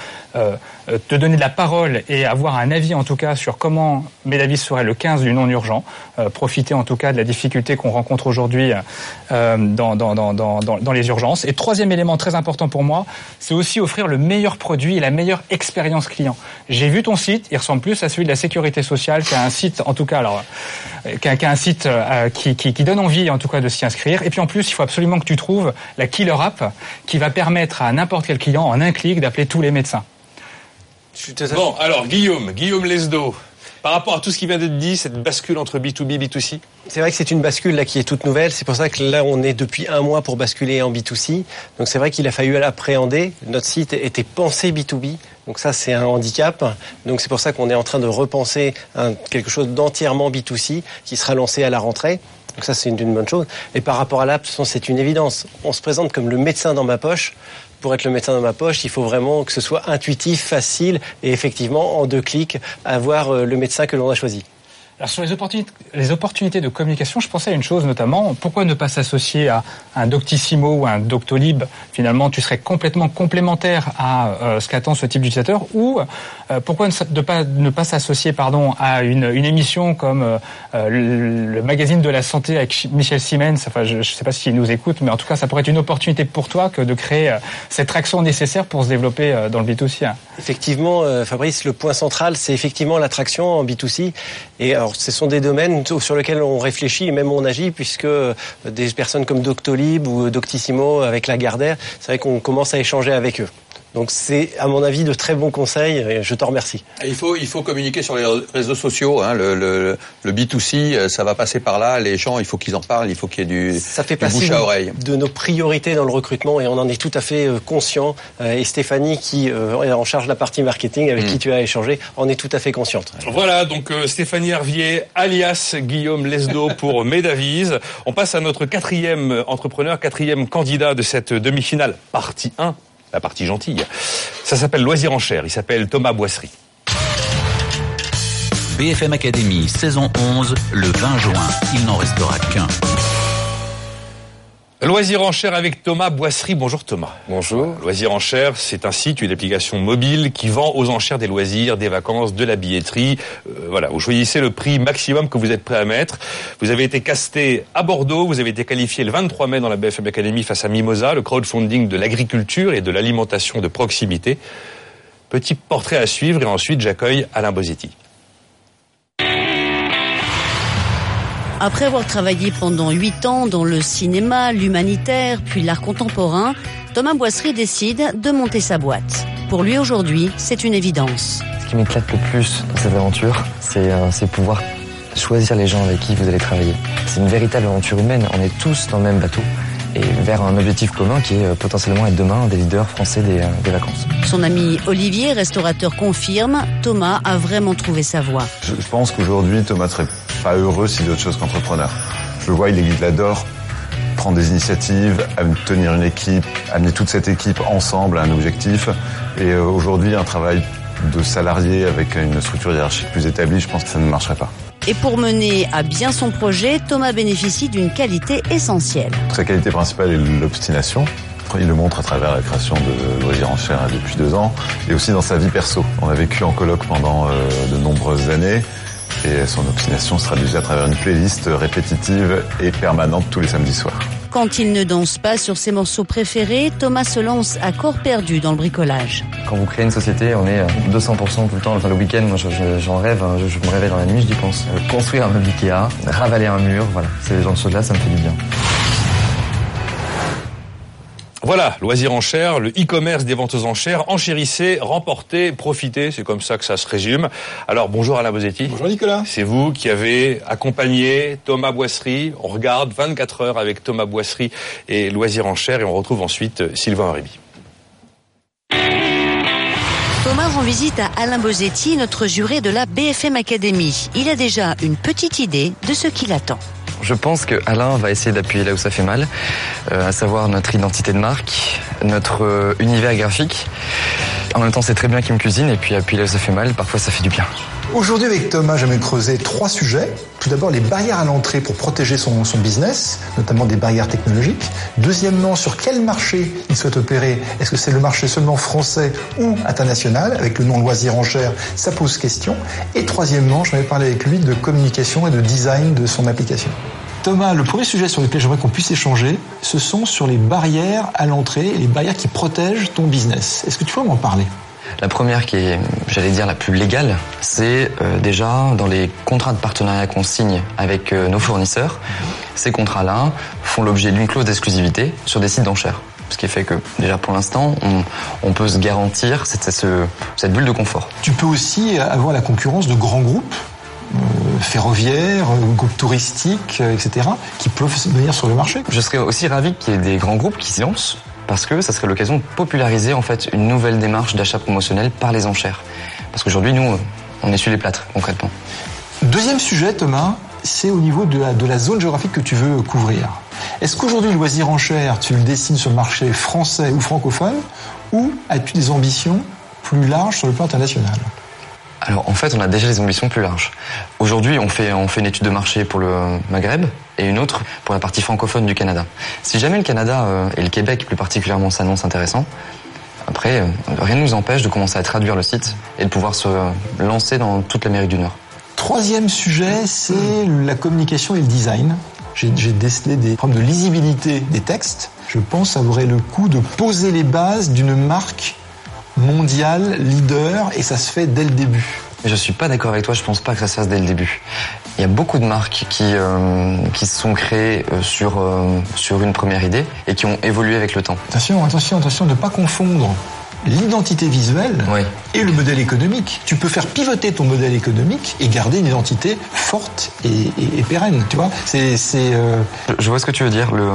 te donner de la parole et avoir un avis en tout cas sur comment Médavis serait le 15 du non urgent. Euh, profiter en tout cas de la difficulté qu'on rencontre aujourd'hui euh, dans, dans, dans, dans, les urgences. Et troisième élément très important pour moi, c'est aussi offrir le meilleur produit et la meilleure expérience client. J'ai vu ton site, il ressemble plus à celui de la sécurité sociale, qui a un site, en tout cas, alors, euh, qui a un site euh, qui, qui, qui donne envie, en tout cas, de s'y inscrire. Et puis en plus, il faut absolument que tu trouves la killer app qui va permettre à n'importe quel client, en un clic, d'appeler tous les médecins. Bon, alors Guillaume, Guillaume Lesdo, par rapport à tout ce qui vient d'être dit, cette bascule entre B2B et B2C C'est vrai que c'est une bascule là qui est toute nouvelle. C'est pour ça que là, on est depuis un mois pour basculer en B2C. Donc c'est vrai qu'il a fallu l'appréhender. Notre site était pensé B2B. Donc ça, c'est un handicap. Donc c'est pour ça qu'on est en train de repenser un- quelque chose d'entièrement B2C qui sera lancé à la rentrée. Donc ça, c'est une, bonne chose. Et par rapport à façon, c'est une évidence. On se présente comme le médecin dans ma poche. Pour être le médecin dans ma poche, il faut vraiment que ce soit intuitif, facile et effectivement, en deux clics, avoir euh, le médecin que l'on a choisi. Alors sur les opportunités, de communication, je pensais à une chose notamment, pourquoi ne pas s'associer à un Doctissimo ou un Doctolib? Finalement, tu serais complètement complémentaire à euh, ce qu'attend ce type d'utilisateur. Ou euh, pourquoi ne, pas, ne pas s'associer pardon, à une, émission comme euh, le, magazine de la santé avec Ch- Michel Siemens? Enfin, je ne sais pas s'il nous écoute, mais en tout cas, ça pourrait être une opportunité pour toi que de créer cette traction nécessaire pour se développer dans le B2C. hein. Effectivement, Fabrice, le point central, c'est effectivement l'attraction en B2C. Et alors, ce sont des domaines sur lesquels on réfléchit et même on agit, puisque euh, des personnes comme Doctolib ou Doctissimo avec Lagardère, c'est vrai qu'on commence à échanger avec eux. Donc c'est à mon avis de très bons conseils et je t'en remercie. Il faut, il faut communiquer sur les réseaux sociaux. Hein, le, le, le B2C, euh, ça va passer par là. Les gens, il faut qu'ils en parlent. Il faut qu'il y ait du, ça fait du bouche à oreille. de nos priorités dans le recrutement et on en est tout à fait euh, conscient. Euh, Et Stéphanie, qui est en charge de la partie marketing, avec Mm. qui tu as échangé, en est tout à fait consciente. Voilà, donc Stéphanie Hervier, alias Guillaume Lesdo pour Medavise. On passe à notre quatrième entrepreneur, quatrième candidat de cette demi-finale, partie 1, la partie gentille. Ça s'appelle Loisir en chair, il s'appelle Thomas Boisserie. BFM Academy, saison 11, le 20 juin. Il n'en restera qu'un. Loisir en chair avec Thomas Boisserie. Bonjour Thomas. Bonjour. Loisir en chair, c'est un site, une application mobile qui vend aux enchères des loisirs, des vacances, de la billetterie. Euh, voilà, vous choisissez le prix maximum que vous êtes prêt à mettre. Vous avez été casté à Bordeaux, vous avez été qualifié le 23 mai dans la BFM Academy face à Mimosa, le crowdfunding de l'agriculture et de l'alimentation de proximité. Petit portrait à suivre et ensuite j'accueille Alain Bosetti. Après avoir travaillé pendant huit ans dans le cinéma, l'humanitaire, puis l'art contemporain, Thomas Boisserie décide de monter sa boîte. Pour lui aujourd'hui, c'est une évidence. Ce qui m'éclate le plus dans cette aventure, c'est euh, c'est pouvoir choisir les gens avec qui vous allez travailler. C'est une véritable aventure humaine. On est tous dans le même bateau et vers un objectif commun qui est euh, potentiellement être demain des leaders français des, euh, des vacances. Son ami Olivier, restaurateur, confirme, Thomas a vraiment trouvé sa voie. Je, je pense qu'aujourd'hui, Thomas serait pas heureux s'il est autre chose qu'entrepreneur. Je le vois, il, adore prendre des initiatives, tenir une équipe, amener toute cette équipe ensemble à un objectif. Et euh, aujourd'hui, un travail de salarié avec une structure hiérarchique plus établie, je pense que ça ne marcherait pas. Et pour mener à bien son projet, Thomas bénéficie d'une qualité essentielle. Sa qualité principale est l'obstination. Il le montre à travers la création de Loisirs en chair depuis deux ans et aussi dans sa vie perso. On a vécu en colloque pendant euh, de nombreuses années et son obstination se traduisait à travers une playlist répétitive et permanente tous les samedis soirs. Quand il ne danse pas sur ses morceaux préférés, Thomas se lance à corps perdu dans le bricolage. Quand vous créez une société, on est euh, 200% tout le temps. Enfin, le week-end, moi, je- je- j'en rêve. hein. Je, je me réveille dans la nuit, j'y pense. Euh, Construire un meuble Ikea, ravaler un mur, voilà. C'est les gens de choses-là, ça me fait du bien. Voilà, loisir en chair, le e-commerce des ventes aux enchères, enchérissez, remportez, profitez, c'est comme ça que ça se résume. Alors bonjour Alain Bosetti. Bonjour Nicolas. C'est vous qui avez accompagné Thomas Boisserie. On regarde 24 heures avec Thomas Boisserie et loisir en chair et on retrouve ensuite euh, Sylvain Réby. Thomas rend visite à Alain Bosetti, notre juré de la BFM Academy. Il a déjà une petite idée de ce qui l'attend. Je pense que Alain va essayer d'appuyer là où ça fait mal, euh, à savoir notre identité de marque, notre euh, univers graphique. En même temps, c'est très bien qu'il me cuisine et puis appuyer là où ça fait mal, parfois ça fait du bien. Aujourd'hui avec Thomas, j'aimerais creuser trois sujets. Tout d'abord, les barrières à l'entrée pour protéger son, business, notamment des barrières technologiques. Deuxièmement, sur quel marché il souhaite opérer? Est-ce que c'est le marché seulement français ou international? Avec le nom loisir en chair, ça pose question. Et troisièmement, j'aimerais parler avec lui de communication et de design de son application. Thomas, le premier sujet sur lequel j'aimerais qu'on puisse échanger, ce sont sur les barrières à l'entrée, les barrières qui protègent ton business. Est-ce que tu peux m'en parler? La première qui est, j'allais dire, la plus légale, c'est euh, déjà dans les contrats de partenariat qu'on signe avec euh, nos fournisseurs. Ces contrats-là font l'objet d'une clause d'exclusivité sur des sites d'enchères. Ce qui fait que, déjà pour l'instant, on, on peut se garantir cette, cette, cette bulle de confort. Tu peux aussi avoir la concurrence de grands groupes euh, ferroviaires, groupes touristiques, etc., qui peuvent venir sur le marché. Je serais aussi ravi qu'il y ait des grands groupes qui s'y lancent parce que ça serait l'occasion de populariser en fait une nouvelle démarche d'achat promotionnel par les enchères. Parce qu'aujourd'hui, nous, on essuie les plâtres concrètement. Deuxième sujet, Thomas, c'est au niveau de la, de la zone géographique que tu veux couvrir. Est-ce qu'aujourd'hui, le loisir en chair, tu le dessines sur le marché français ou francophone, ou as-tu des ambitions plus larges sur le plan international? Alors en fait, on a déjà des ambitions plus larges. Aujourd'hui, on fait, on fait une étude de marché pour le Maghreb et une autre pour la partie francophone du Canada. Si jamais le Canada euh, et le Québec plus particulièrement s'annoncent intéressants, après, euh, rien ne nous empêche de commencer à traduire le site et de pouvoir se lancer dans toute l'Amérique du Nord. Troisième sujet, c'est la communication et le design. J'ai décelé des problèmes de lisibilité des textes. Je pense que ça vaudrait le coup de poser les bases d'une marque mondiale, leader, et ça se fait dès le début. Mais je suis pas d'accord avec toi, je pense pas que ça se fasse dès le début. Il y a beaucoup de marques qui, euh, qui se sont créées euh, sur, euh, sur une première idée et qui ont évolué avec le temps. Attention, attention, attention, de ne pas confondre l'identité visuelle et le modèle économique. Tu peux faire pivoter ton modèle économique et garder une identité forte et, et- et pérenne, tu vois. C'est, euh, Je vois ce que tu veux dire. Le,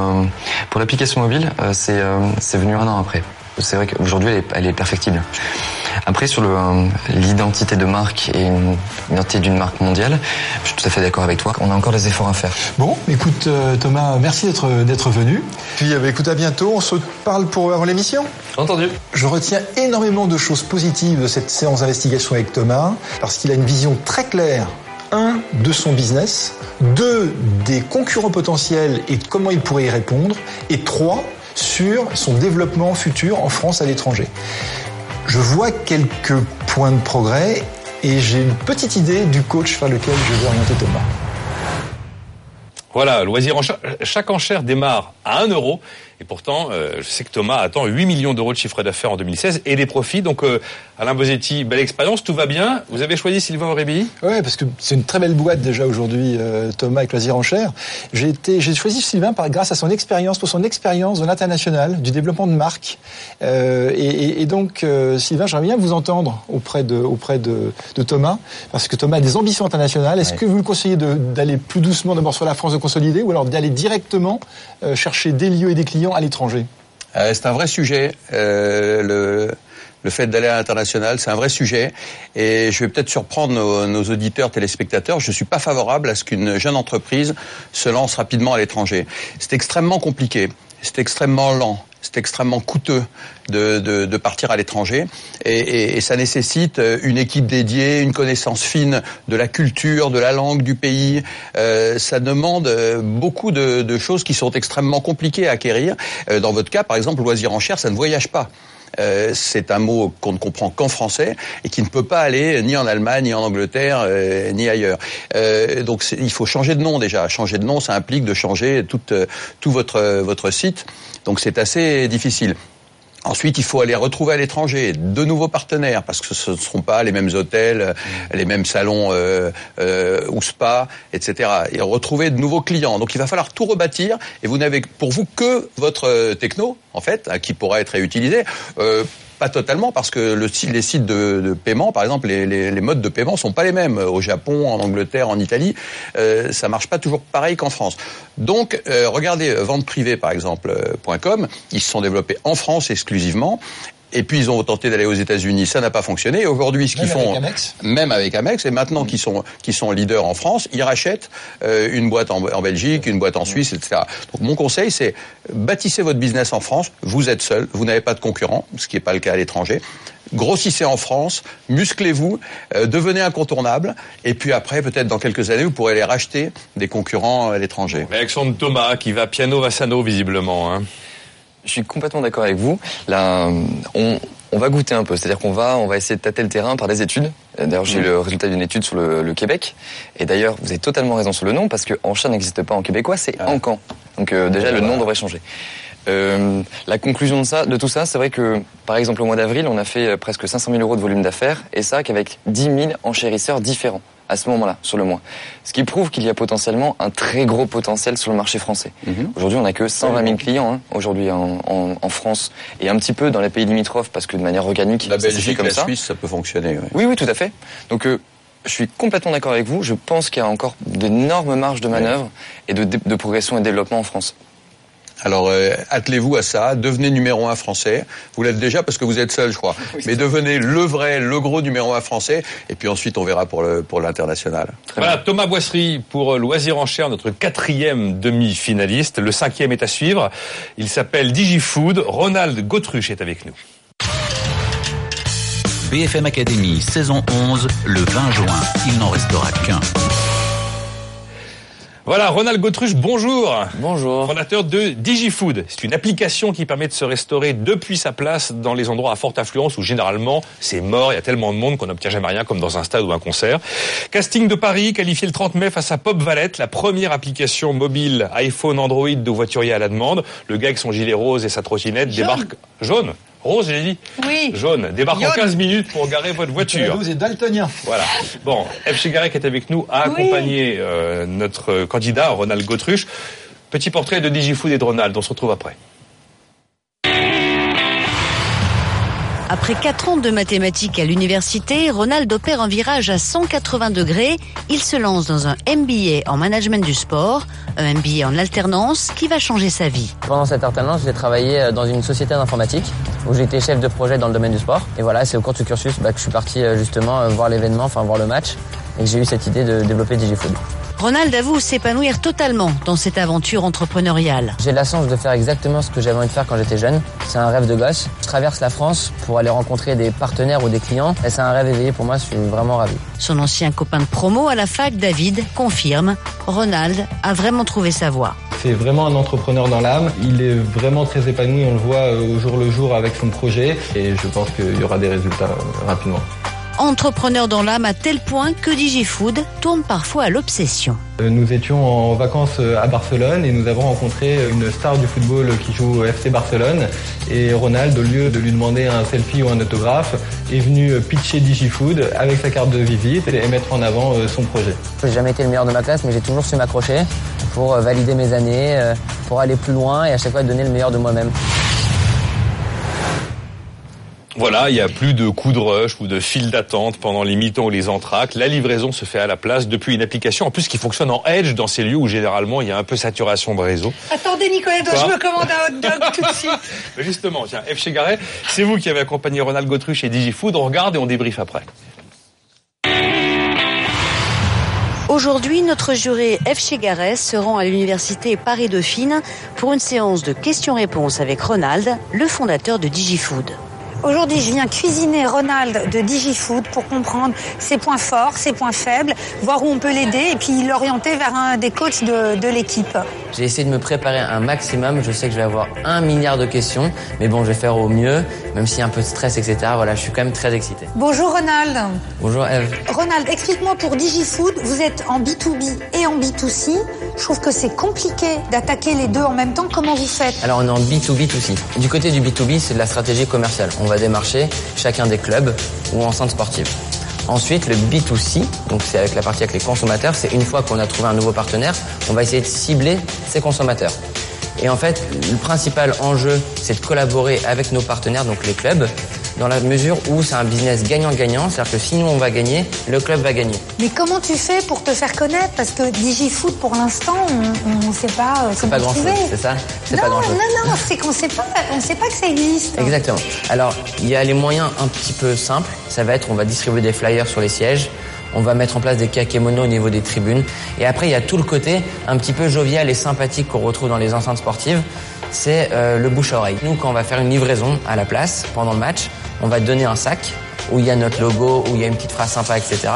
pour l'application mobile, c'est venu un an après. C'est vrai qu'aujourd'hui, elle est perfectible. Après, sur euh, l'identité de marque et une identité d'une marque mondiale, je suis tout à fait d'accord avec toi. On a encore des efforts à faire. Bon, écoute euh, Thomas, merci d'être d'être venu. Puis euh, bah, écoute, à bientôt. On se parle pour avant l'émission. Entendu. Je retiens énormément de choses positives de cette séance d'investigation avec Thomas, parce qu'il a une vision très claire. Un, de son business. Deux, des concurrents potentiels et comment il pourrait y répondre. Et trois, sur son développement futur en France, à l'étranger. Je vois quelques points de progrès et j'ai une petite idée du coach vers lequel je vais orienter Thomas. Voilà, loisir en chaque enchère démarre à 1 euro. Et pourtant, euh, je sais que Thomas attend 8 millions d'euros de chiffre d'affaires en 2016 et des profits. Donc, euh, Alain Bosetti, belle expérience, tout va bien. Vous avez choisi Sylvain Aurébi Ouais, parce que c'est une très belle boîte déjà aujourd'hui, euh, Thomas avec Loisir en Cher. J'ai été, j'ai choisi Sylvain par, grâce à son expérience, pour son expérience de l'international, du développement de marque. Euh, et, et- et donc, euh, Sylvain, j'aimerais bien vous entendre auprès de, auprès de, de Thomas, parce que Thomas a des ambitions internationales. Est-ce que vous le conseillez d'aller plus doucement d'abord sur la France de consolider, ou alors d'aller directement euh, chercher des lieux et des clients à l'étranger Euh, c'est un vrai sujet. Euh, le, fait d'aller à l'international, c'est un vrai sujet. Et je vais peut-être surprendre nos, nos auditeurs, téléspectateurs. Je suis pas favorable à ce qu'une jeune entreprise se lance rapidement à l'étranger. C'est extrêmement compliqué. C'est extrêmement lent. C'est extrêmement coûteux de, de, de partir à l'étranger et, et- et ça nécessite euh, une équipe dédiée, une connaissance fine de la culture, de la langue du pays. Euh, ça demande euh, beaucoup de, de choses qui sont extrêmement compliquées à acquérir. Euh, dans votre cas, par exemple, loisir en chair, ça ne voyage pas. Euh, c'est un mot qu'on ne comprend qu'en français et qui ne peut pas aller ni en Allemagne, ni en Angleterre, euh, ni ailleurs. Euh, donc il faut changer de nom déjà. Changer de nom, ça implique de changer tout, euh, tout votre, votre site. Donc c'est assez difficile. Ensuite, il faut aller retrouver à l'étranger de nouveaux partenaires parce que ce ne seront pas les mêmes hôtels, euh, les mêmes salons euh, euh, ou spa, etc. Et retrouver de nouveaux clients. Donc, il va falloir tout rebâtir. Et vous n'avez pour vous que votre techno, en fait, hein, qui pourra être réutilisé. Pas totalement parce que les sites de, paiement, par exemple, les, modes de paiement sont pas les mêmes au Japon, en Angleterre, en Italie. Euh, ça marche pas toujours pareil qu'en France. Donc, euh, regardez euh, vente privée, par exemple, euh, .com, ils se sont développés en France exclusivement. Et puis ils ont tenté d'aller aux États-Unis, ça n'a pas fonctionné. Et aujourd'hui, ce qu'ils Même font, avec Amex même avec Amex, et maintenant qu'ils sont qui sont leaders en France, ils rachètent euh, une boîte en, en Belgique, une boîte en Suisse, etc. Donc mon conseil, c'est bâtissez votre business en France. Vous êtes seul, vous n'avez pas de concurrent, ce qui n'est pas le cas à l'étranger. Grossissez en France, musclez-vous, euh, devenez incontournable, et puis après, peut-être dans quelques années, vous pourrez aller racheter des concurrents à l'étranger. Réaction de Thomas qui va piano vassano visiblement. Hein. Je suis complètement d'accord avec vous. Là, on, on va goûter un peu. C'est-à-dire qu'on va, on va essayer de tâter le terrain par des études. D'ailleurs, j'ai eu le résultat d'une étude sur le, le Québec. Et d'ailleurs, vous avez totalement raison sur le nom parce que n'existe pas en québécois, c'est Encan. Donc euh, déjà, le nom devrait changer. Euh, la conclusion de ça, de tout ça, c'est vrai que, par exemple, au mois d'avril, on a fait euh, presque 500 000 euros de volume d'affaires, et ça qu'avec 10 000 enchérisseurs différents à ce moment-là, sur le mois. Ce qui prouve qu'il y a potentiellement un très gros potentiel sur le marché français. Aujourd'hui, on n'a que 120 000 clients hein, aujourd'hui en, en- en France et un petit peu dans les pays limitrophes parce que de manière organique, La ça s'est fait Belgique, comme la ça. Suisse, ça peut fonctionner. ouais. Oui, oui, tout à fait. Donc, euh, je suis complètement d'accord avec vous. Je pense qu'il y a encore d'énormes marges de manœuvre et de, de progression et de développement en France. Alors, euh, attelez-vous à ça, devenez numéro un français. Vous l'êtes déjà parce que vous êtes seul, je crois. Mais devenez le vrai, le gros numéro un français. Et puis ensuite, on verra pour le pour l'international. Voilà, Thomas Boisserie pour euh, Loisir en Cher, notre quatrième demi-finaliste. Le cinquième est à suivre. Il s'appelle DigiFood. Ronald Gautruche est avec nous. BFM Academy, saison 11, le 20 juin. Il n'en restera qu'un. Voilà, Ronald Gautruche, bonjour. Bonjour. Fondateur de DigiFood. C'est une application qui permet de se restaurer depuis sa place dans les endroits à forte affluence où généralement c'est mort, il y a tellement de monde qu'on n'obtient jamais rien comme dans un stade ou un concert. Casting de Paris, qualifié le 30 mai face à Pop Valette, la première application mobile iPhone Android de voiturier à la demande. Le gars avec son gilet rose et sa trottinette débarque jaune. Rose, j'ai dit Oui. Jaune. Débarque en Jaune. 15 minutes pour garer votre voiture. Vous êtes daltonien. Voilà. Bon, F. Chegarek est avec nous, a Oui. accompagné euh, notre candidat, Ronald Gautruche. Petit portrait de DigiFood et de Ronald, on se retrouve après. Après 4 ans de mathématiques à l'université, Ronald opère un virage à 180 degrés. Il se lance dans un MBA en management du sport, un MBA en alternance qui va changer sa vie. Pendant cette alternance, j'ai travaillé euh, dans une société d'informatique où j'étais chef de projet dans le domaine du sport. Et voilà, c'est au cours du cursus bah, que je suis parti euh, justement euh, voir l'événement, enfin voir le match, et que j'ai eu cette idée de développer DigiFood. Ronald avoue s'épanouir totalement dans cette aventure entrepreneuriale. J'ai la chance de faire exactement ce que j'avais envie de faire quand j'étais jeune. C'est un rêve de gosse. Je traverse la France pour aller rencontrer des partenaires ou des clients. Et c'est un rêve éveillé pour moi, je suis vraiment ravi. Son ancien copain de promo à la fac, David, confirme. Ronald a vraiment trouvé sa voie. C'est vraiment un entrepreneur dans l'âme. Il est vraiment très épanoui, on le voit euh, au jour le jour avec son projet. Et je pense qu'il y aura des résultats euh, rapidement entrepreneur dans l'âme à tel point que DigiFood tourne parfois à l'obsession. Euh, nous étions en vacances euh, à Barcelone et nous avons rencontré une star du football qui joue au FC Barcelone. Et Ronald, au lieu de lui demander un selfie ou un autographe, est venu pitcher DigiFood avec sa carte de visite et mettre en avant euh, son projet. J'ai jamais été le meilleur de ma classe, mais j'ai toujours su m'accrocher pour valider mes années, pour aller plus loin et à chaque fois donner le meilleur de moi-même. Voilà, il n'y a plus de coups de rush ou de file d'attente pendant les mi-temps ou les entractes. La livraison se fait à la place depuis une application, en plus qui fonctionne en edge dans ces lieux où généralement il y a un peu saturation de réseau. Attendez Nicolas, je me commande un hot dog tout de suite. Justement, tiens, F. chez Garret, c'est vous qui avez accompagné Ronald Gautru chez DigiFood. On regarde et on débriefe après. Aujourd'hui, notre juré F. Chegares se rend à l'université Paris-Dauphine pour une séance de questions-réponses avec Ronald, le fondateur de DigiFood. Aujourd'hui, je viens cuisiner Ronald de DigiFood pour comprendre ses points forts, ses points faibles, voir où on peut l'aider et puis l'orienter vers un des coachs de, l'équipe. J'ai essayé de me préparer un maximum. Je sais que je vais avoir un milliard de questions, mais bon, je vais faire au mieux, même s'il y a un peu de stress, etc. Voilà, je suis quand même très excité. Bonjour Ronald. Bonjour Eve. Ronald, explique-moi pour DigiFood, vous êtes en B2B et en B2C. Je trouve que c'est compliqué d'attaquer les deux en même temps. Comment vous faites? Alors on est en B2B aussi. Du côté du B2B, c'est de la stratégie commerciale. On va démarcher chacun des clubs ou enceintes sportives. Ensuite, le B2C, donc c'est avec la partie avec les consommateurs, c'est une fois qu'on a trouvé un nouveau partenaire, on va essayer de cibler ces consommateurs. Et en fait, le principal enjeu, c'est de collaborer avec nos partenaires, donc les clubs, dans la mesure où c'est un business gagnant-gagnant, c'est-à-dire que si nous on va gagner, le club va gagner. Mais comment tu fais pour te faire connaître? Parce que DigiFoot, pour l'instant, on ne sait pas euh, C'est pas grand-chose, c'est ça? C'est pas grand-chose. Non, non, c'est qu'on sait pas, on sait pas que ça existe. Exactement. Alors, il y a les moyens un petit peu simples. Ça va être, on va distribuer des flyers sur les sièges. On va mettre en place des kakémonos au niveau des tribunes. Et après, il y a tout le côté un petit peu jovial et sympathique qu'on retrouve dans les enceintes sportives. C'est euh, le bouche-oreille. Nous, quand on va faire une livraison à la place pendant le match, on va donner un sac où il y a notre logo, où il y a une petite phrase sympa, etc.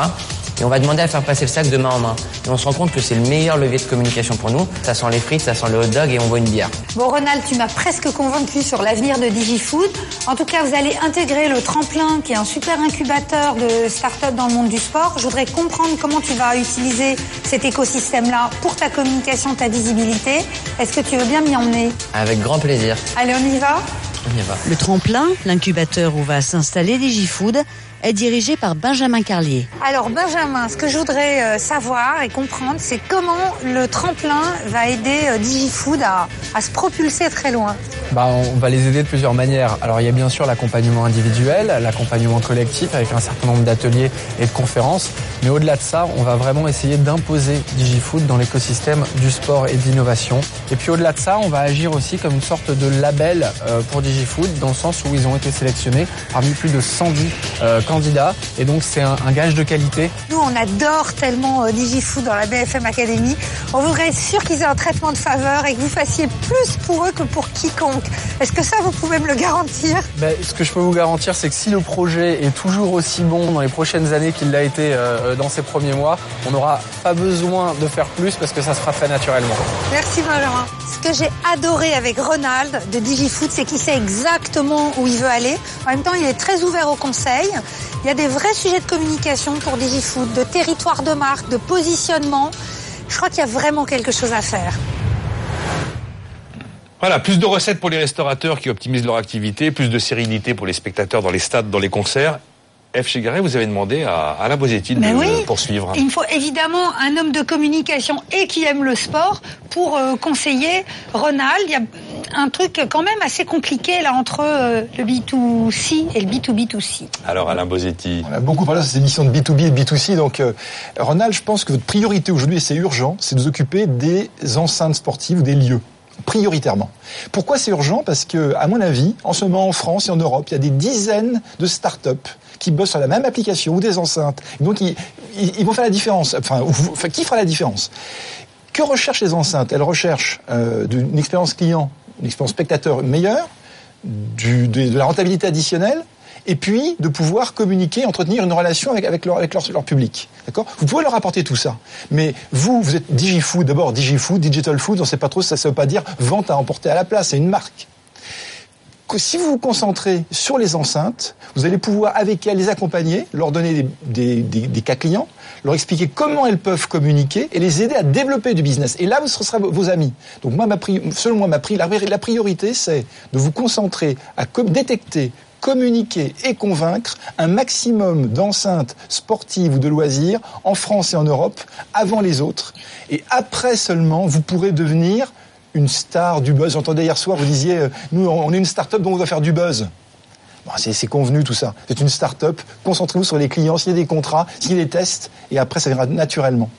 Et on va demander à faire passer le sac de main en main. Et on se rend compte que c'est le meilleur levier de communication pour nous. Ça sent les frites, ça sent le hot dog et on voit une bière. Bon, Ronald, tu m'as presque convaincu sur l'avenir de DigiFood. En tout cas, vous allez intégrer le tremplin, qui est un super incubateur de start-up dans le monde du sport. Je voudrais comprendre comment tu vas utiliser cet écosystème-là pour ta communication, ta visibilité. Est-ce que tu veux bien m'y emmener? Avec grand plaisir. Allez, on y va? Le tremplin, l'incubateur où va s'installer DigiFood, est dirigé par Benjamin Carlier. Alors Benjamin, ce que je voudrais euh, savoir et comprendre, c'est comment le tremplin va aider euh, DigiFood à, à se propulser très loin. Bah, on va les aider de plusieurs manières. Alors il y a bien sûr l'accompagnement individuel, l'accompagnement collectif avec un certain nombre d'ateliers et de conférences. Mais au-delà de ça, on va vraiment essayer d'imposer DigiFood dans l'écosystème du sport et de l'innovation. Et puis au-delà de ça, on va agir aussi comme une sorte de label euh, pour DigiFood dans le sens où ils ont été sélectionnés parmi plus de 110 et donc c'est un, gage de qualité. Nous on adore tellement euh, DigiFood dans la BFM Academy. On voudrait être sûr qu'ils aient un traitement de faveur et que vous fassiez plus pour eux que pour quiconque. Est-ce que ça vous pouvez me le garantir? Ben, Ce que je peux vous garantir c'est que si le projet est toujours aussi bon dans les prochaines années qu'il l'a été euh, dans ces premiers mois, on n'aura pas besoin de faire plus parce que ça se fera très naturellement. Merci Benjamin. Ce que j'ai adoré avec Ronald de DigiFood, c'est qu'il sait exactement où il veut aller. En même temps, il est très ouvert aux conseils. Il y a des vrais sujets de communication pour DigiFood, de territoire de marque, de positionnement. Je crois qu'il y a vraiment quelque chose à faire. Voilà, plus de recettes pour les restaurateurs qui optimisent leur activité, plus de sérénité pour les spectateurs dans les stades, dans les concerts. F. Chegaray, vous avez demandé à Alain Bosetti de poursuivre. Il faut évidemment un homme de communication et qui aime le sport pour euh, conseiller Ronald. Il y a un truc quand même assez compliqué là entre euh, le B2C et le B2B2C. Alors Alain Bosetti. On a beaucoup parlé de ces émissions de B2B et de B2C. Donc, euh, Ronald, je pense que votre priorité aujourd'hui, et c'est urgent, c'est de vous occuper des enceintes sportives ou des lieux prioritairement. Pourquoi c'est urgent? Parce que, à mon avis, en ce moment en France et en Europe, il y a des dizaines de start-up qui bossent sur la même application ou des enceintes. Donc, ils, vont faire la différence. Enfin, qui fera la différence? Que recherchent les enceintes? Elles recherchent euh, d'une expérience client, une expérience spectateur meilleure, du- de, de la rentabilité additionnelle, et puis de pouvoir communiquer, entretenir une relation avec, leur public. D'accord? Vous pouvez leur apporter tout ça. Mais vous, vous êtes DigiFood, d'abord DigiFood, Digital Food, on ne sait pas trop, ça ne veut pas dire vente à emporter à la place, c'est une marque. Si vous vous concentrez sur les enceintes, vous allez pouvoir avec elles les accompagner, leur donner des, cas clients, leur expliquer comment elles peuvent communiquer et les aider à développer du business. Et là, vous serez vos amis. Donc moi, selon moi, ma la, la priorité, c'est de vous concentrer à détecter, communiquer et convaincre un maximum d'enceintes sportives ou de loisirs en France et en Europe avant les autres. Et après seulement, vous pourrez devenir une star du buzz. J'entendais hier soir, vous disiez, euh, nous, on est une start-up dont on doit faire du buzz. Bon, c'est convenu tout ça. C'est une start-up. Concentrez-vous sur les clients, a des contrats, a des tests, et après ça viendra naturellement.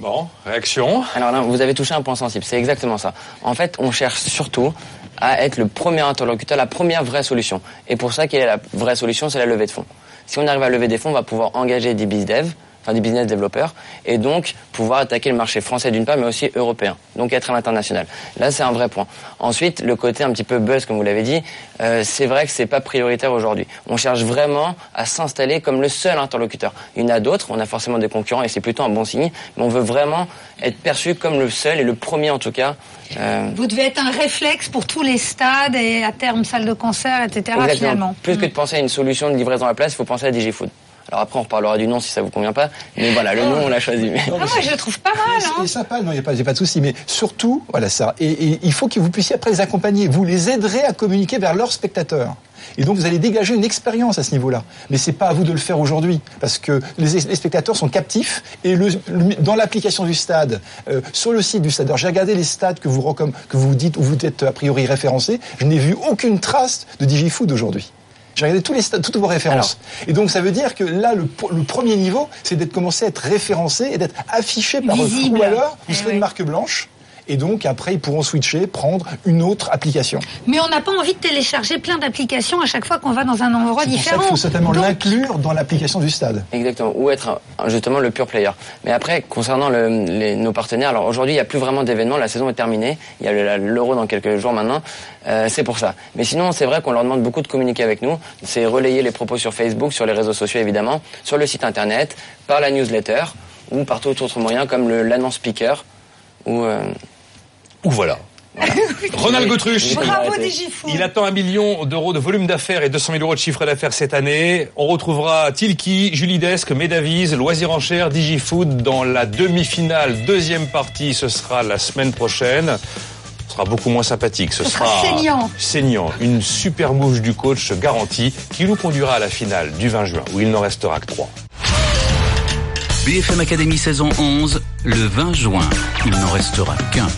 Bon, réaction Alors là, vous avez touché un point sensible, c'est exactement ça. En fait, on cherche surtout à être le premier interlocuteur, la première vraie solution. Et pour ça, quelle est la vraie solution? C'est la levée de fonds. Si on arrive à lever des fonds, on va pouvoir engager des business enfin des business développeurs, et donc pouvoir attaquer le marché français d'une part, mais aussi européen, donc être à l'international. Là, c'est un vrai point. Ensuite, le côté un petit peu buzz, comme vous l'avez dit, euh, c'est vrai que c'est pas prioritaire aujourd'hui. On cherche vraiment à s'installer comme le seul interlocuteur. Il y en a d'autres, on a forcément des concurrents, et c'est plutôt un bon signe, mais on veut vraiment être perçu comme le seul et le premier en tout cas. Euh, Vous devez être un réflexe pour tous les stades et à terme salles de concert, etc. Exactement. Finalement. Plus que de penser à une solution de livraison à la place, il faut penser à DigiFood. Alors après, on reparlera du nom si ça vous convient pas. Mais voilà, le nom, on l'a choisi. Mais... Ah, moi, je le trouve pas mal. Hein. C'est sympa, non, il n'y a pas, de souci. Mais surtout, voilà ça. Et, et il faut que vous puissiez après les accompagner. Vous les aiderez à communiquer vers leurs spectateurs. Et donc vous allez dégager une expérience à ce niveau-là. Mais c'est pas à vous de le faire aujourd'hui, parce que les, les spectateurs sont captifs. Et le, le- dans l'application du stade, euh, sur le site du stade, j'ai regardé les stades que vous que vous dites où vous êtes a priori référencés. Je n'ai vu aucune trace de DigiFood aujourd'hui. J'ai regardé tous les stades, toutes vos références. et donc ça veut dire que là, le, le premier niveau, c'est d'être commencé à être référencé et d'être affiché par eux. Visible. Ou alors, vous Eh serez oui. une marque blanche. Et donc après, ils pourront switcher, prendre une autre application. Mais on n'a pas envie de télécharger plein d'applications à chaque fois qu'on va dans un endroit pour ça différent. qu'il faut certainement Donc, l'inclure dans l'application du stade. Exactement, ou être un- justement le pure player. Mais après, concernant le- les- nos partenaires, alors aujourd'hui, il n'y a plus vraiment d'événements, la saison est terminée, il y a l'euro dans quelques jours maintenant, euh, c'est pour ça. Mais sinon, c'est vrai qu'on leur demande beaucoup de communiquer avec nous, c'est relayer les propos sur Facebook, sur les réseaux sociaux évidemment, sur le site internet, par la newsletter, ou par tout autre moyen comme l'annonce speaker, ou... euh, Ou voilà. Ronald Gautruche. Bravo Digifood. Il attend un million d'euros de volume d'affaires et 200 000 euros de chiffre d'affaires cette année. On retrouvera Tilki, Julie Desque, Medavise, Loisirs en Cher, Digifood dans la demi-finale. Deuxième partie, ce sera la semaine prochaine. Ce sera beaucoup moins sympathique. Ce, Ce sera saignant. Saignant. Une super mouche du coach garantie qui nous conduira à la finale du 20 juin où il n'en restera que trois. BFM Academy saison 11, le 20 juin. Il n'en restera qu'un.